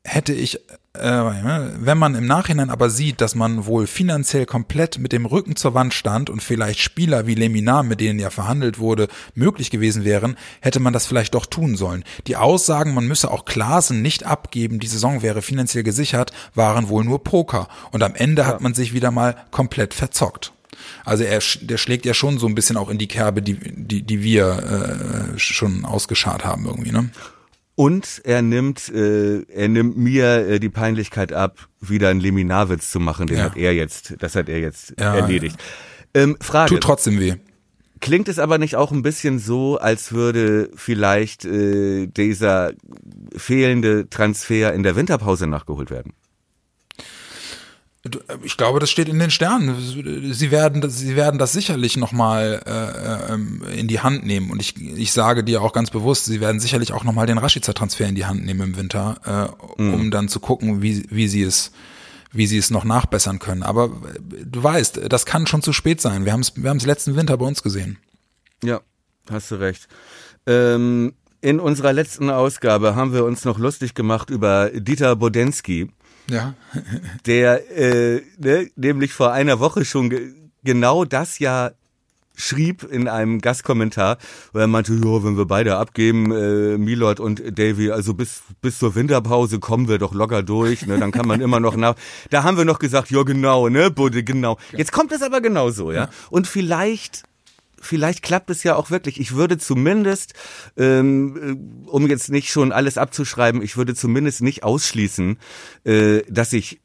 hätte ich, äh, wenn man im Nachhinein aber sieht, dass man wohl finanziell komplett mit dem Rücken zur Wand stand und vielleicht Spieler wie Leminar, mit denen ja verhandelt wurde, möglich gewesen wären, hätte man das vielleicht doch tun sollen. Die Aussagen, man müsse auch Klasen nicht abgeben, die Saison wäre finanziell gesichert, waren wohl nur Poker. Und am Ende ja. hat man sich wieder mal komplett verzockt. Also er, der schlägt ja schon so ein bisschen auch in die Kerbe, die, die, die wir äh, schon ausgeschart haben irgendwie, ne? Und er nimmt, äh, er nimmt mir äh, die Peinlichkeit ab, wieder einen Leminarwitz zu machen. Den ja. hat er jetzt, das hat er jetzt ja, erledigt. Ja. Ähm, Frage. Tut trotzdem weh. Klingt es aber nicht auch ein bisschen so, als würde vielleicht äh, dieser fehlende Transfer in der Winterpause nachgeholt werden? Ich glaube, das steht in den Sternen. Sie werden, sie werden das sicherlich nochmal äh, ähm, in die Hand nehmen. Und ich, ich sage dir auch ganz bewusst, sie werden sicherlich auch nochmal den Rashica-Transfer in die Hand nehmen im Winter, äh, mhm. um dann zu gucken, wie, wie sie es wie sie es noch nachbessern können. Aber du weißt, das kann schon zu spät sein. Wir haben es wir haben's letzten Winter bei uns gesehen. Ja, hast du recht. Ähm, in unserer letzten Ausgabe haben wir uns noch lustig gemacht über Dieter Bodensky ja. der äh, ne, nämlich vor einer Woche schon ge genau das ja schrieb in einem Gastkommentar, wo er meinte, ja, wenn wir beide abgeben, äh, Milord und Davy, also bis bis zur Winterpause kommen wir doch locker durch, ne, dann kann man immer noch nach. Da haben wir noch gesagt, ja genau, ne, Budde, genau. Jetzt kommt es aber genauso, ja. Und vielleicht vielleicht klappt es ja auch wirklich. Ich würde zumindest, ähm, äh, um jetzt nicht schon alles abzuschreiben, ich würde zumindest nicht ausschließen, äh, dass sich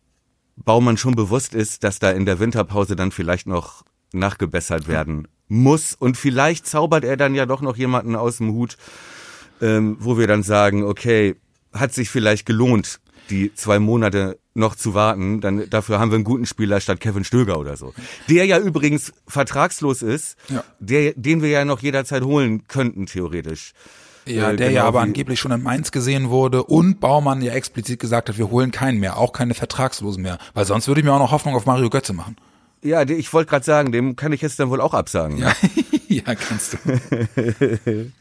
Baumann schon bewusst ist, dass da in der Winterpause dann vielleicht noch nachgebessert werden muss. Und vielleicht zaubert er dann ja doch noch jemanden aus dem Hut, ähm, wo wir dann sagen, okay, hat sich vielleicht gelohnt, die zwei Monate noch zu warten, dann dafür haben wir einen guten Spieler statt Kevin Stöger oder so. Der ja übrigens vertragslos ist, ja. der, den wir ja noch jederzeit holen könnten, theoretisch. Ja, äh, der genau ja aber angeblich schon in Mainz gesehen wurde und Baumann ja explizit gesagt hat, wir holen keinen mehr, auch keine Vertragslosen mehr. Weil sonst würde ich mir auch noch Hoffnung auf Mario Götze machen. Ja, ich wollte gerade sagen, dem kann ich jetzt dann wohl auch absagen. Ja, ja kannst du.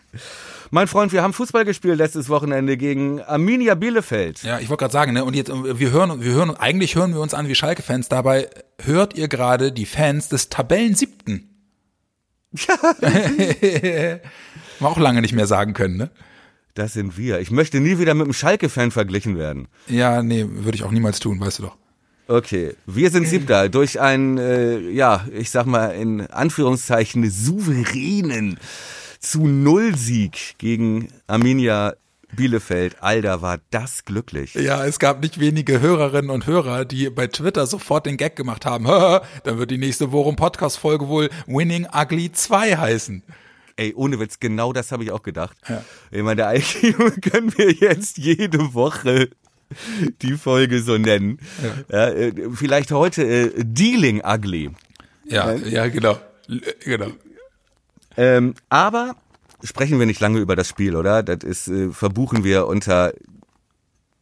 Mein Freund, wir haben Fußball gespielt letztes Wochenende gegen Arminia Bielefeld. Ja, ich wollte gerade sagen, ne, und jetzt äh, wir hören wir hören eigentlich hören wir uns an wie Schalke Fans, dabei hört ihr gerade die Fans des Tabellen siebten. Ja. Mal auch lange nicht mehr sagen können, ne? Das sind wir. Ich möchte nie wieder mit einem Schalke-Fan verglichen werden. Ja, nee, würde ich auch niemals tun, weißt du doch. Okay, wir sind siebter durch einen, äh, ja, ich sag mal in Anführungszeichen souveränen zu Null Sieg gegen Arminia Bielefeld. Alter, war das glücklich. Ja, es gab nicht wenige Hörerinnen und Hörer, die bei Twitter sofort den Gag gemacht haben. Dann wird die nächste Worum Podcast Folge wohl Winning Ugly 2 heißen. Ey, ohne Witz, genau das habe ich auch gedacht. Ja. Ich meine, eigentlich können wir jetzt jede Woche die Folge so nennen. Ja. Ja, äh, vielleicht heute äh, Dealing Ugly. Ja, ja, genau. genau. Ähm, aber sprechen wir nicht lange über das Spiel, oder? Das ist, äh, verbuchen wir unter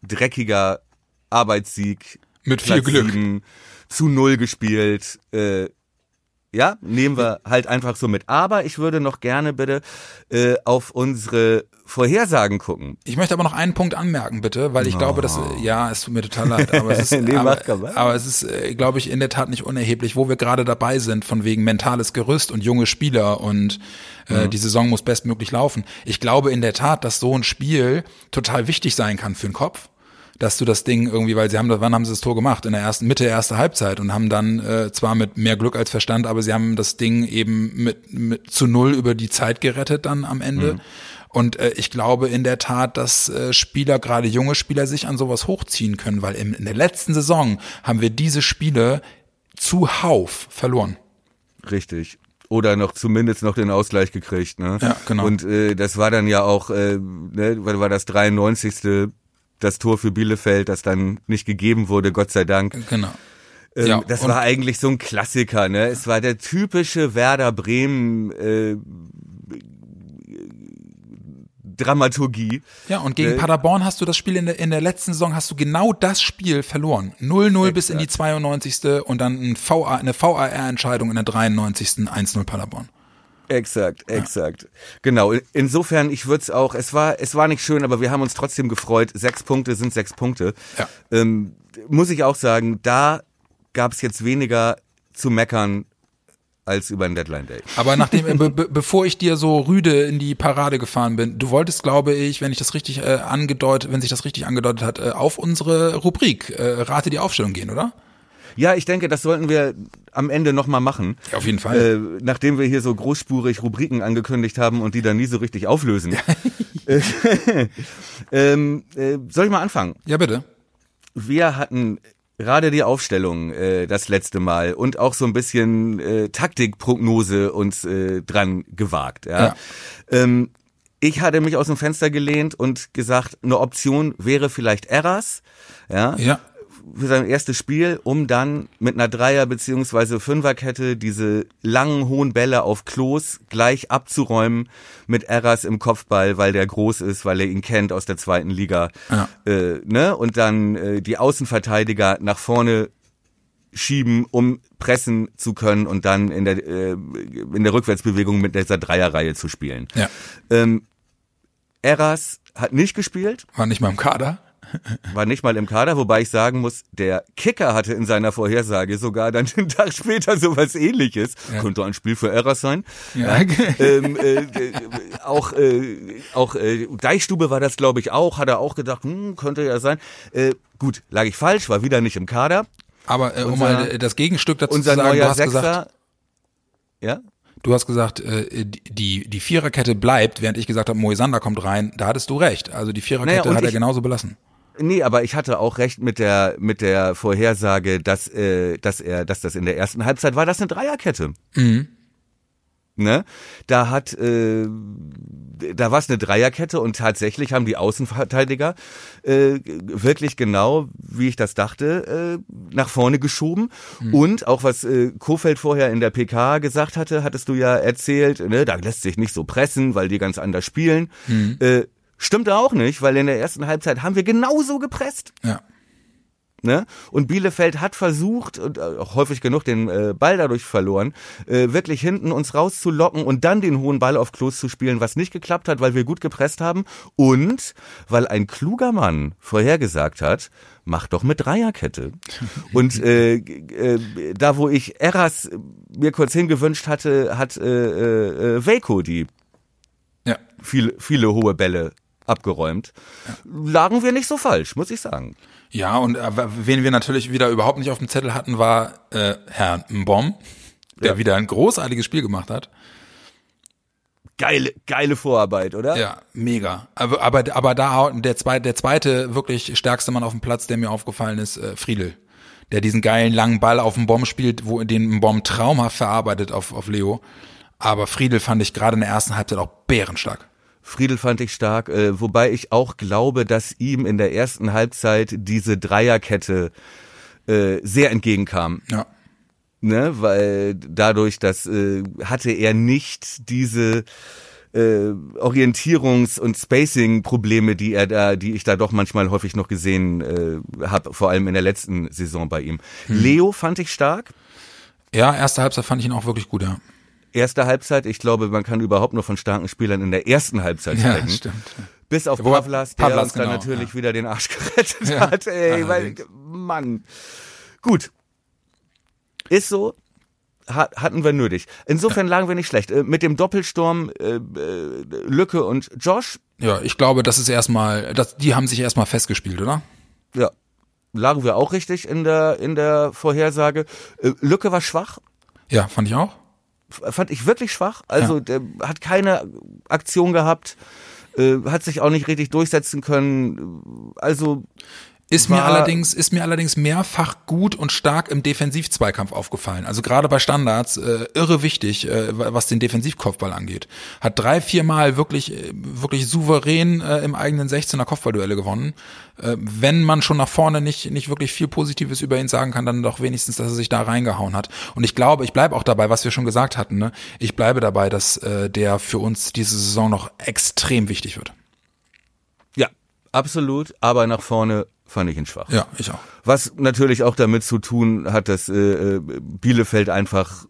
dreckiger Arbeitssieg. Mit viel Platz Glück. 7, zu null gespielt. Äh, ja, nehmen wir halt einfach so mit. Aber ich würde noch gerne bitte äh, auf unsere Vorhersagen gucken. Ich möchte aber noch einen Punkt anmerken, bitte, weil ich oh. glaube, dass ja, es tut mir total leid, aber es ist, nee, aber, aber, es ist, äh, glaube ich, in der Tat nicht unerheblich, wo wir gerade dabei sind, von wegen mentales Gerüst und junge Spieler und äh, mhm. die Saison muss bestmöglich laufen. Ich glaube in der Tat, dass so ein Spiel total wichtig sein kann für den Kopf dass du das Ding irgendwie, weil sie haben, wann haben sie das Tor gemacht? In der ersten, Mitte erster Halbzeit und haben dann äh, zwar mit mehr Glück als Verstand, aber sie haben das Ding eben mit, mit zu null über die Zeit gerettet dann am Ende. Mhm. Und äh, ich glaube in der Tat, dass äh, Spieler, gerade junge Spieler, sich an sowas hochziehen können, weil in, in der letzten Saison haben wir diese Spiele zuhauf verloren. Richtig oder noch zumindest noch den Ausgleich gekriegt. Ne? Ja, genau. Und äh, das war dann ja auch, äh, ne, war das 93 das Tor für Bielefeld, das dann nicht gegeben wurde, Gott sei Dank. Genau. Ähm, ja, das war eigentlich so ein Klassiker, ne? Es war der typische Werder Bremen äh, Dramaturgie. Ja, und gegen äh, Paderborn hast du das Spiel in der, in der letzten Saison, hast du genau das Spiel verloren. 0-0 bis in die 92. und dann ein VA, eine VAR-Entscheidung in der 93. 1-0 Paderborn. Exakt, exakt. Genau. Insofern, ich würde es auch, es war, es war nicht schön, aber wir haben uns trotzdem gefreut. Sechs Punkte sind sechs Punkte. Ja. Ähm, muss ich auch sagen, da gab es jetzt weniger zu meckern als über den Deadline Day. Aber nachdem, äh, be bevor ich dir so rüde in die Parade gefahren bin, du wolltest, glaube ich, wenn ich das richtig äh, angedeutet, wenn sich das richtig angedeutet hat, äh, auf unsere Rubrik äh, Rate die Aufstellung gehen, oder? Ja, ich denke, das sollten wir am Ende nochmal machen. Ja, auf jeden Fall. Äh, nachdem wir hier so großspurig Rubriken angekündigt haben und die dann nie so richtig auflösen. ähm, äh, soll ich mal anfangen? Ja, bitte. Wir hatten gerade die Aufstellung äh, das letzte Mal und auch so ein bisschen äh, Taktikprognose uns äh, dran gewagt. Ja. ja. Ähm, ich hatte mich aus dem Fenster gelehnt und gesagt, eine Option wäre vielleicht Erras. Ja. ja für sein erstes Spiel, um dann mit einer Dreier- beziehungsweise Fünferkette diese langen, hohen Bälle auf Klos gleich abzuräumen mit Erras im Kopfball, weil der groß ist, weil er ihn kennt aus der zweiten Liga. Ja. Äh, ne? Und dann äh, die Außenverteidiger nach vorne schieben, um pressen zu können und dann in der, äh, in der Rückwärtsbewegung mit dieser Dreierreihe zu spielen. Ja. Ähm, Eras hat nicht gespielt. War nicht mal im Kader. War nicht mal im Kader, wobei ich sagen muss, der Kicker hatte in seiner Vorhersage sogar dann den Tag später sowas ähnliches. Ja. Könnte ein Spiel für Errors sein. Ja. ähm, äh, äh, auch äh, auch äh, Deichstube war das, glaube ich, auch. Hat er auch gedacht, hm, könnte ja sein. Äh, gut, lag ich falsch, war wieder nicht im Kader. Aber äh, um unser, mal das Gegenstück dazu unser zu sagen, neuer du hast Sechser, gesagt, ja? Du hast gesagt, äh, die, die Viererkette bleibt, während ich gesagt habe, Moisander kommt rein. Da hattest du recht. Also die Viererkette naja, hat er genauso belassen. Nee, aber ich hatte auch recht mit der mit der Vorhersage, dass äh, dass er dass das in der ersten Halbzeit war, das eine Dreierkette. Mhm. Ne? Da hat äh, da war es eine Dreierkette und tatsächlich haben die Außenverteidiger äh, wirklich genau, wie ich das dachte, äh, nach vorne geschoben. Mhm. Und auch was äh, Kofeld vorher in der PK gesagt hatte, hattest du ja erzählt, ne, da lässt sich nicht so pressen, weil die ganz anders spielen. Mhm. Äh, Stimmte auch nicht, weil in der ersten Halbzeit haben wir genauso gepresst. Ja. Ne? Und Bielefeld hat versucht und äh, auch häufig genug den äh, Ball dadurch verloren, äh, wirklich hinten uns rauszulocken und dann den hohen Ball auf Klos zu spielen, was nicht geklappt hat, weil wir gut gepresst haben und weil ein kluger Mann vorhergesagt hat, mach doch mit Dreierkette. Und äh, äh, da, wo ich Eras mir kurz hingewünscht hatte, hat äh, äh, Veiko die Ja. viele, viele hohe Bälle abgeräumt. Lagen wir nicht so falsch, muss ich sagen. Ja, und äh, wen wir natürlich wieder überhaupt nicht auf dem Zettel hatten, war äh, Herr Mbom, der Ja. wieder ein großartiges Spiel gemacht hat. Geile, geile Vorarbeit, oder? Ja, mega. Aber, aber, aber da der zweite, der zweite wirklich stärkste Mann auf dem Platz, der mir aufgefallen ist, äh, Friedel. Der diesen geilen langen Ball auf den Bomb spielt, wo den Bomb traumhaft verarbeitet auf, auf Leo. Aber Friedel fand ich gerade in der ersten Halbzeit auch bärenstark. Friedel fand ich stark, äh, wobei ich auch glaube, dass ihm in der ersten Halbzeit diese Dreierkette äh, sehr entgegenkam. Ja. ne, weil dadurch, dass äh, hatte er nicht diese äh, Orientierungs- und Spacing-Probleme, die er da, die ich da doch manchmal häufig noch gesehen äh, habe, vor allem in der letzten Saison bei ihm. Leo fand ich stark. Ja, erste Halbzeit fand ich ihn auch wirklich gut, ja. Erste Halbzeit, ich glaube, man kann überhaupt nur von starken Spielern in der ersten Halbzeit Ja, sprechen. stimmt. Bis auf Wobei Pavlas, der Pavlas, uns dann genau, natürlich ja. wieder den Arsch gerettet Ja, hat. Ey, weil. Mann. Gut. Ist so. Hat, hatten wir nötig. Insofern lagen wir nicht schlecht. Äh, Mit dem Doppelsturm äh, äh, Lücke und Josh, Ja, ich glaube, das ist erstmal, das, die haben sich erstmal festgespielt, oder? ja, lagen wir auch richtig in der in der Vorhersage. Äh, Lücke war schwach, Ja, fand ich auch. Fand ich wirklich schwach. Also der hat keine Aktion gehabt, äh, hat sich auch nicht richtig durchsetzen können. Also Ist mir allerdings, ist mir allerdings mehrfach gut und stark im Defensivzweikampf aufgefallen. Also gerade bei Standards, äh, irre wichtig, äh, was den Defensivkopfball angeht. Hat drei, vier Mal wirklich, äh, wirklich souverän äh, im eigenen 16er Kopfballduelle gewonnen. Äh, wenn man schon nach vorne nicht, nicht wirklich viel Positives über ihn sagen kann, dann doch wenigstens, dass er sich da reingehauen hat. Und ich glaube, ich bleibe auch dabei, was wir schon gesagt hatten, ne? Ich bleibe dabei, dass äh, der für uns diese Saison noch extrem wichtig wird. ja, absolut. Aber nach vorne fand ich ihn schwach. Ja, ich auch. Was natürlich auch damit zu tun hat, dass äh, äh, Bielefeld einfach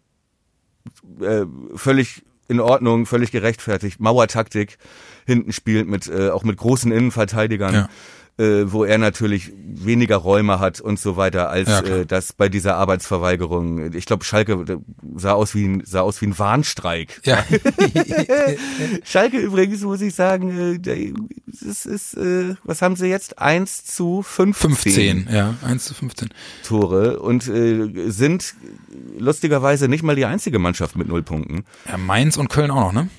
äh, völlig in Ordnung, völlig gerechtfertigt, Mauertaktik hinten spielt mit äh, auch mit großen Innenverteidigern, Ja. Äh, wo er natürlich weniger Räume hat und so weiter als Ja, äh, das bei dieser Arbeitsverweigerung. Ich glaube, Schalke äh, sah aus wie ein sah aus wie ein Warnstreik. Ja. Schalke übrigens muss ich sagen, äh, es ist äh, was haben sie jetzt 1 zu 15. 15, ja, 1 zu 15. Tore und äh, sind lustigerweise nicht mal die einzige Mannschaft mit null Punkten. Ja, Mainz und Köln auch noch, ne?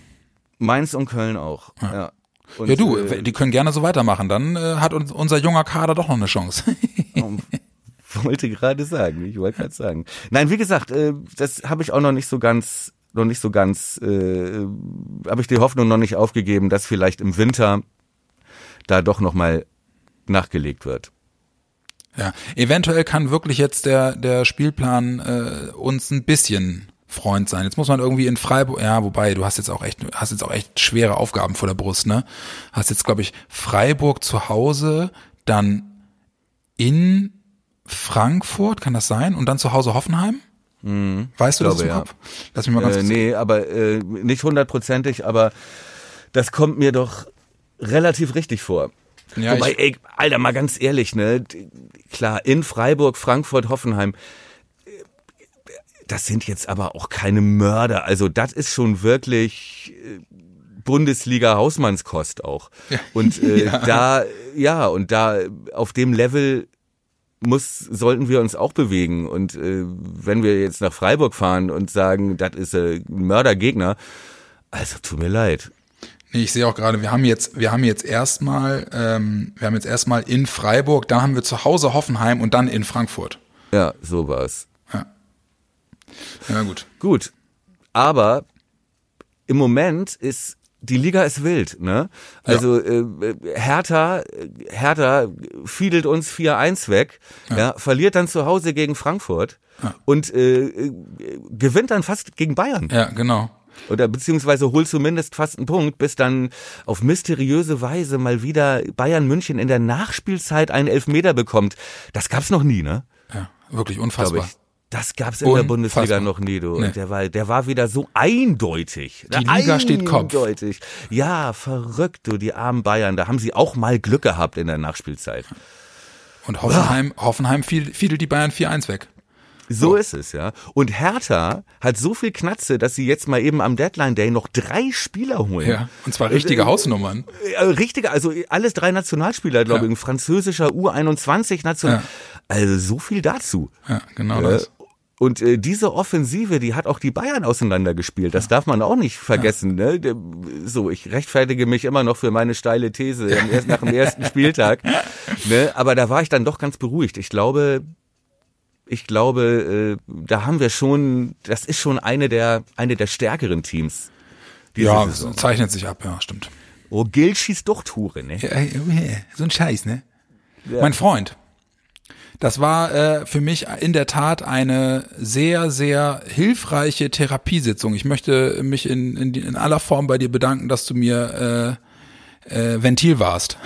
Mainz und Köln auch. Ja, und, ja, du, äh, die können gerne so weitermachen. Dann äh, hat uns, unser junger Kader doch noch eine Chance. wollte gerade sagen, ich wollte gerade sagen. Nein, wie gesagt, äh, das habe ich auch noch nicht so ganz, noch nicht so ganz, äh, habe ich die Hoffnung noch nicht aufgegeben, dass vielleicht im Winter da doch noch mal nachgelegt wird. ja, eventuell kann wirklich jetzt der der Spielplan äh, uns ein bisschen Freund sein. Jetzt muss man irgendwie in Freiburg, ja, wobei du hast jetzt auch echt, hast jetzt auch echt schwere Aufgaben vor der Brust, ne? Hast jetzt glaube ich Freiburg zu Hause, dann in Frankfurt, kann das sein? Und dann zu Hause Hoffenheim? weißt du das Mhm. glaube, im ja. Kopf? Lass mich mal ganz Äh, kurz nee, aber äh, nicht hundertprozentig, aber das kommt mir doch relativ richtig vor. Ja, Wobei, ey, Alter, mal ganz ehrlich, ne? Klar, in Freiburg, Frankfurt, Hoffenheim, das sind jetzt aber auch keine Mörder. Also das ist schon wirklich äh, Bundesliga Hausmannskost auch. Und äh, Ja. da, ja, und da auf dem Level muss, sollten wir uns auch bewegen. Und äh, wenn wir jetzt nach Freiburg fahren und sagen, das ist äh, ein Mördergegner, also tut mir leid. Nee, ich sehe auch gerade, wir haben jetzt, wir haben jetzt erstmal, ähm, wir haben jetzt erstmal in Freiburg, dann haben wir zu Hause Hoffenheim und dann in Frankfurt. Ja, so war's. Ja gut. Gut. Aber im Moment ist die Liga ist wild, ne? Also äh, Hertha, Hertha fiedelt uns 4-1 weg, ja. verliert dann zu Hause gegen Frankfurt und äh, äh, gewinnt dann fast gegen Bayern. Ja, genau. Oder beziehungsweise hol zumindest fast einen Punkt, bis dann auf mysteriöse Weise mal wieder Bayern München in der Nachspielzeit einen Elfmeter bekommt. Das gab's noch nie, ne? Ja, wirklich unfassbar. Das gab's in der Bundesliga noch nie, du. Nee. Und der war, der war wieder so eindeutig. Die Liga eindeutig. steht Kopf. Ja, verrückt, du, die armen Bayern. Da haben sie auch mal Glück gehabt in der Nachspielzeit. Und Hoffenheim, ah. Hoffenheim fiel, fiel die Bayern 4-1 weg. So oh. ist es, ja. Und Hertha hat so viel Knatze, dass sie jetzt mal eben am Deadline Day noch drei Spieler holen. Ja, und zwar richtige äh, Hausnummern. Äh, richtige, also alles drei Nationalspieler, glaube ja. ich. Ein französischer U21 National. Ja. Also so viel dazu. Ja, genau äh, das. Und äh, diese Offensive, die hat auch die Bayern auseinandergespielt. Das darf man auch nicht vergessen. Ne? So, ich rechtfertige mich immer noch für meine steile These nach dem ersten Spieltag. Ne? Aber da war ich dann doch ganz beruhigt. Ich glaube, ich glaube, äh, da haben wir schon, das ist schon eine der, eine der stärkeren Teams. Ja, Saison. zeichnet sich ab, ja, stimmt. Oh, Gil schießt doch Tore, ne? Ja, so ein Scheiß, ne? Ja. Mein Freund, das war äh, für mich in der Tat eine sehr, sehr hilfreiche Therapiesitzung. Ich möchte mich in, in, in aller Form bei dir bedanken, dass du mir äh, äh, Ventil warst.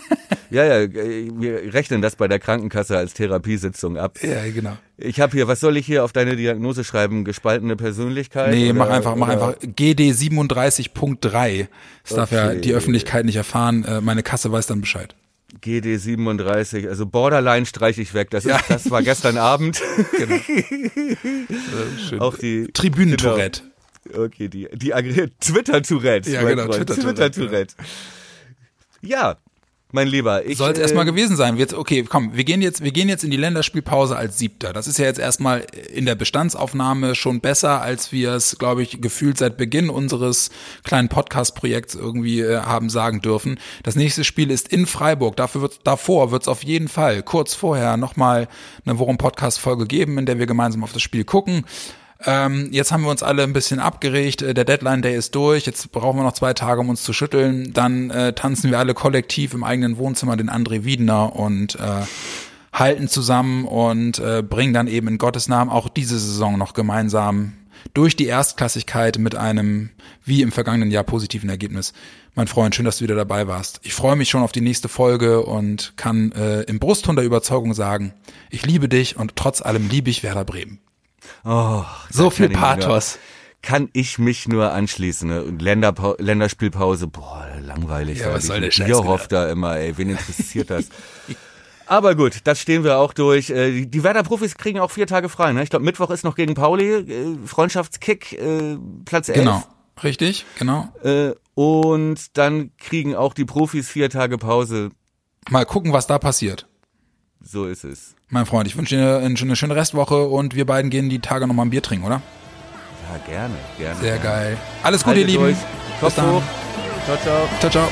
ja, ja, wir rechnen das bei der Krankenkasse als Therapiesitzung ab. Ja, genau. Ich habe hier, was soll ich hier auf deine Diagnose schreiben? Gespaltene Persönlichkeit? Nee, oder, mach einfach, mach einfach GD 37.3. Das okay. darf ja die Öffentlichkeit nicht erfahren. Äh, meine Kasse weiß dann Bescheid. GD 37, also Borderline streiche ich weg. Das, ist, ja. das war gestern Abend. Genau. Schön. Auch die Tribünen-Tourette. Genau. Okay, die, die Twitter-Tourette. Ja, genau, Twitter-Tourette. Twitter ja, mein Lieber. Ich, Soll es äh, erstmal gewesen sein. Jetzt, okay, komm, wir gehen jetzt, wir gehen jetzt in die Länderspielpause als Siebter. Das ist ja jetzt erstmal in der Bestandsaufnahme schon besser, als wir es, glaube ich, gefühlt seit Beginn unseres kleinen Podcast-Projekts irgendwie äh, haben sagen dürfen. Das nächste Spiel ist in Freiburg. Dafür wird, davor wird es auf jeden Fall kurz vorher nochmal eine Worum-Podcast-Folge geben, in der wir gemeinsam auf das Spiel gucken. Ähm, jetzt haben wir uns alle ein bisschen abgeregt. Äh, der Deadline Day ist durch. Jetzt brauchen wir noch zwei Tage, um uns zu schütteln. Dann äh, tanzen wir alle kollektiv im eigenen Wohnzimmer den André Wiedner und äh, halten zusammen und äh, bringen dann eben in Gottes Namen auch diese Saison noch gemeinsam durch die Erstklassigkeit mit einem, wie im vergangenen Jahr, positiven Ergebnis. Mein Freund, schön, dass du wieder dabei warst. Ich freue mich schon auf die nächste Folge und kann äh, im Brustton der Überzeugung sagen, ich liebe dich und trotz allem liebe ich Werder Bremen. Oh, so viel Pathos. Kann ich mich nur anschließen. Ne? Und Länderpa Länderspielpause, boah, langweilig. Ja, was soll der Scheiß? Ihr hofft da immer, ey, wen interessiert das? Aber gut, das stehen wir auch durch. Äh, die Werder-Profis kriegen auch vier Tage frei. Ne? Ich glaube, Mittwoch ist noch gegen Pauli, äh, Freundschaftskick, äh, Platz 11. Genau, richtig, genau. Und dann kriegen auch die Profis vier Tage Pause. Mal gucken, was da passiert. So ist es. Mein Freund, ich wünsche dir eine schöne Restwoche und wir beiden gehen die Tage nochmal ein Bier trinken, oder? Ja, gerne, gerne. Sehr gerne. geil. Alles Gute, ihr Lieben. Kopf hoch. Ciao, ciao. Ciao, ciao.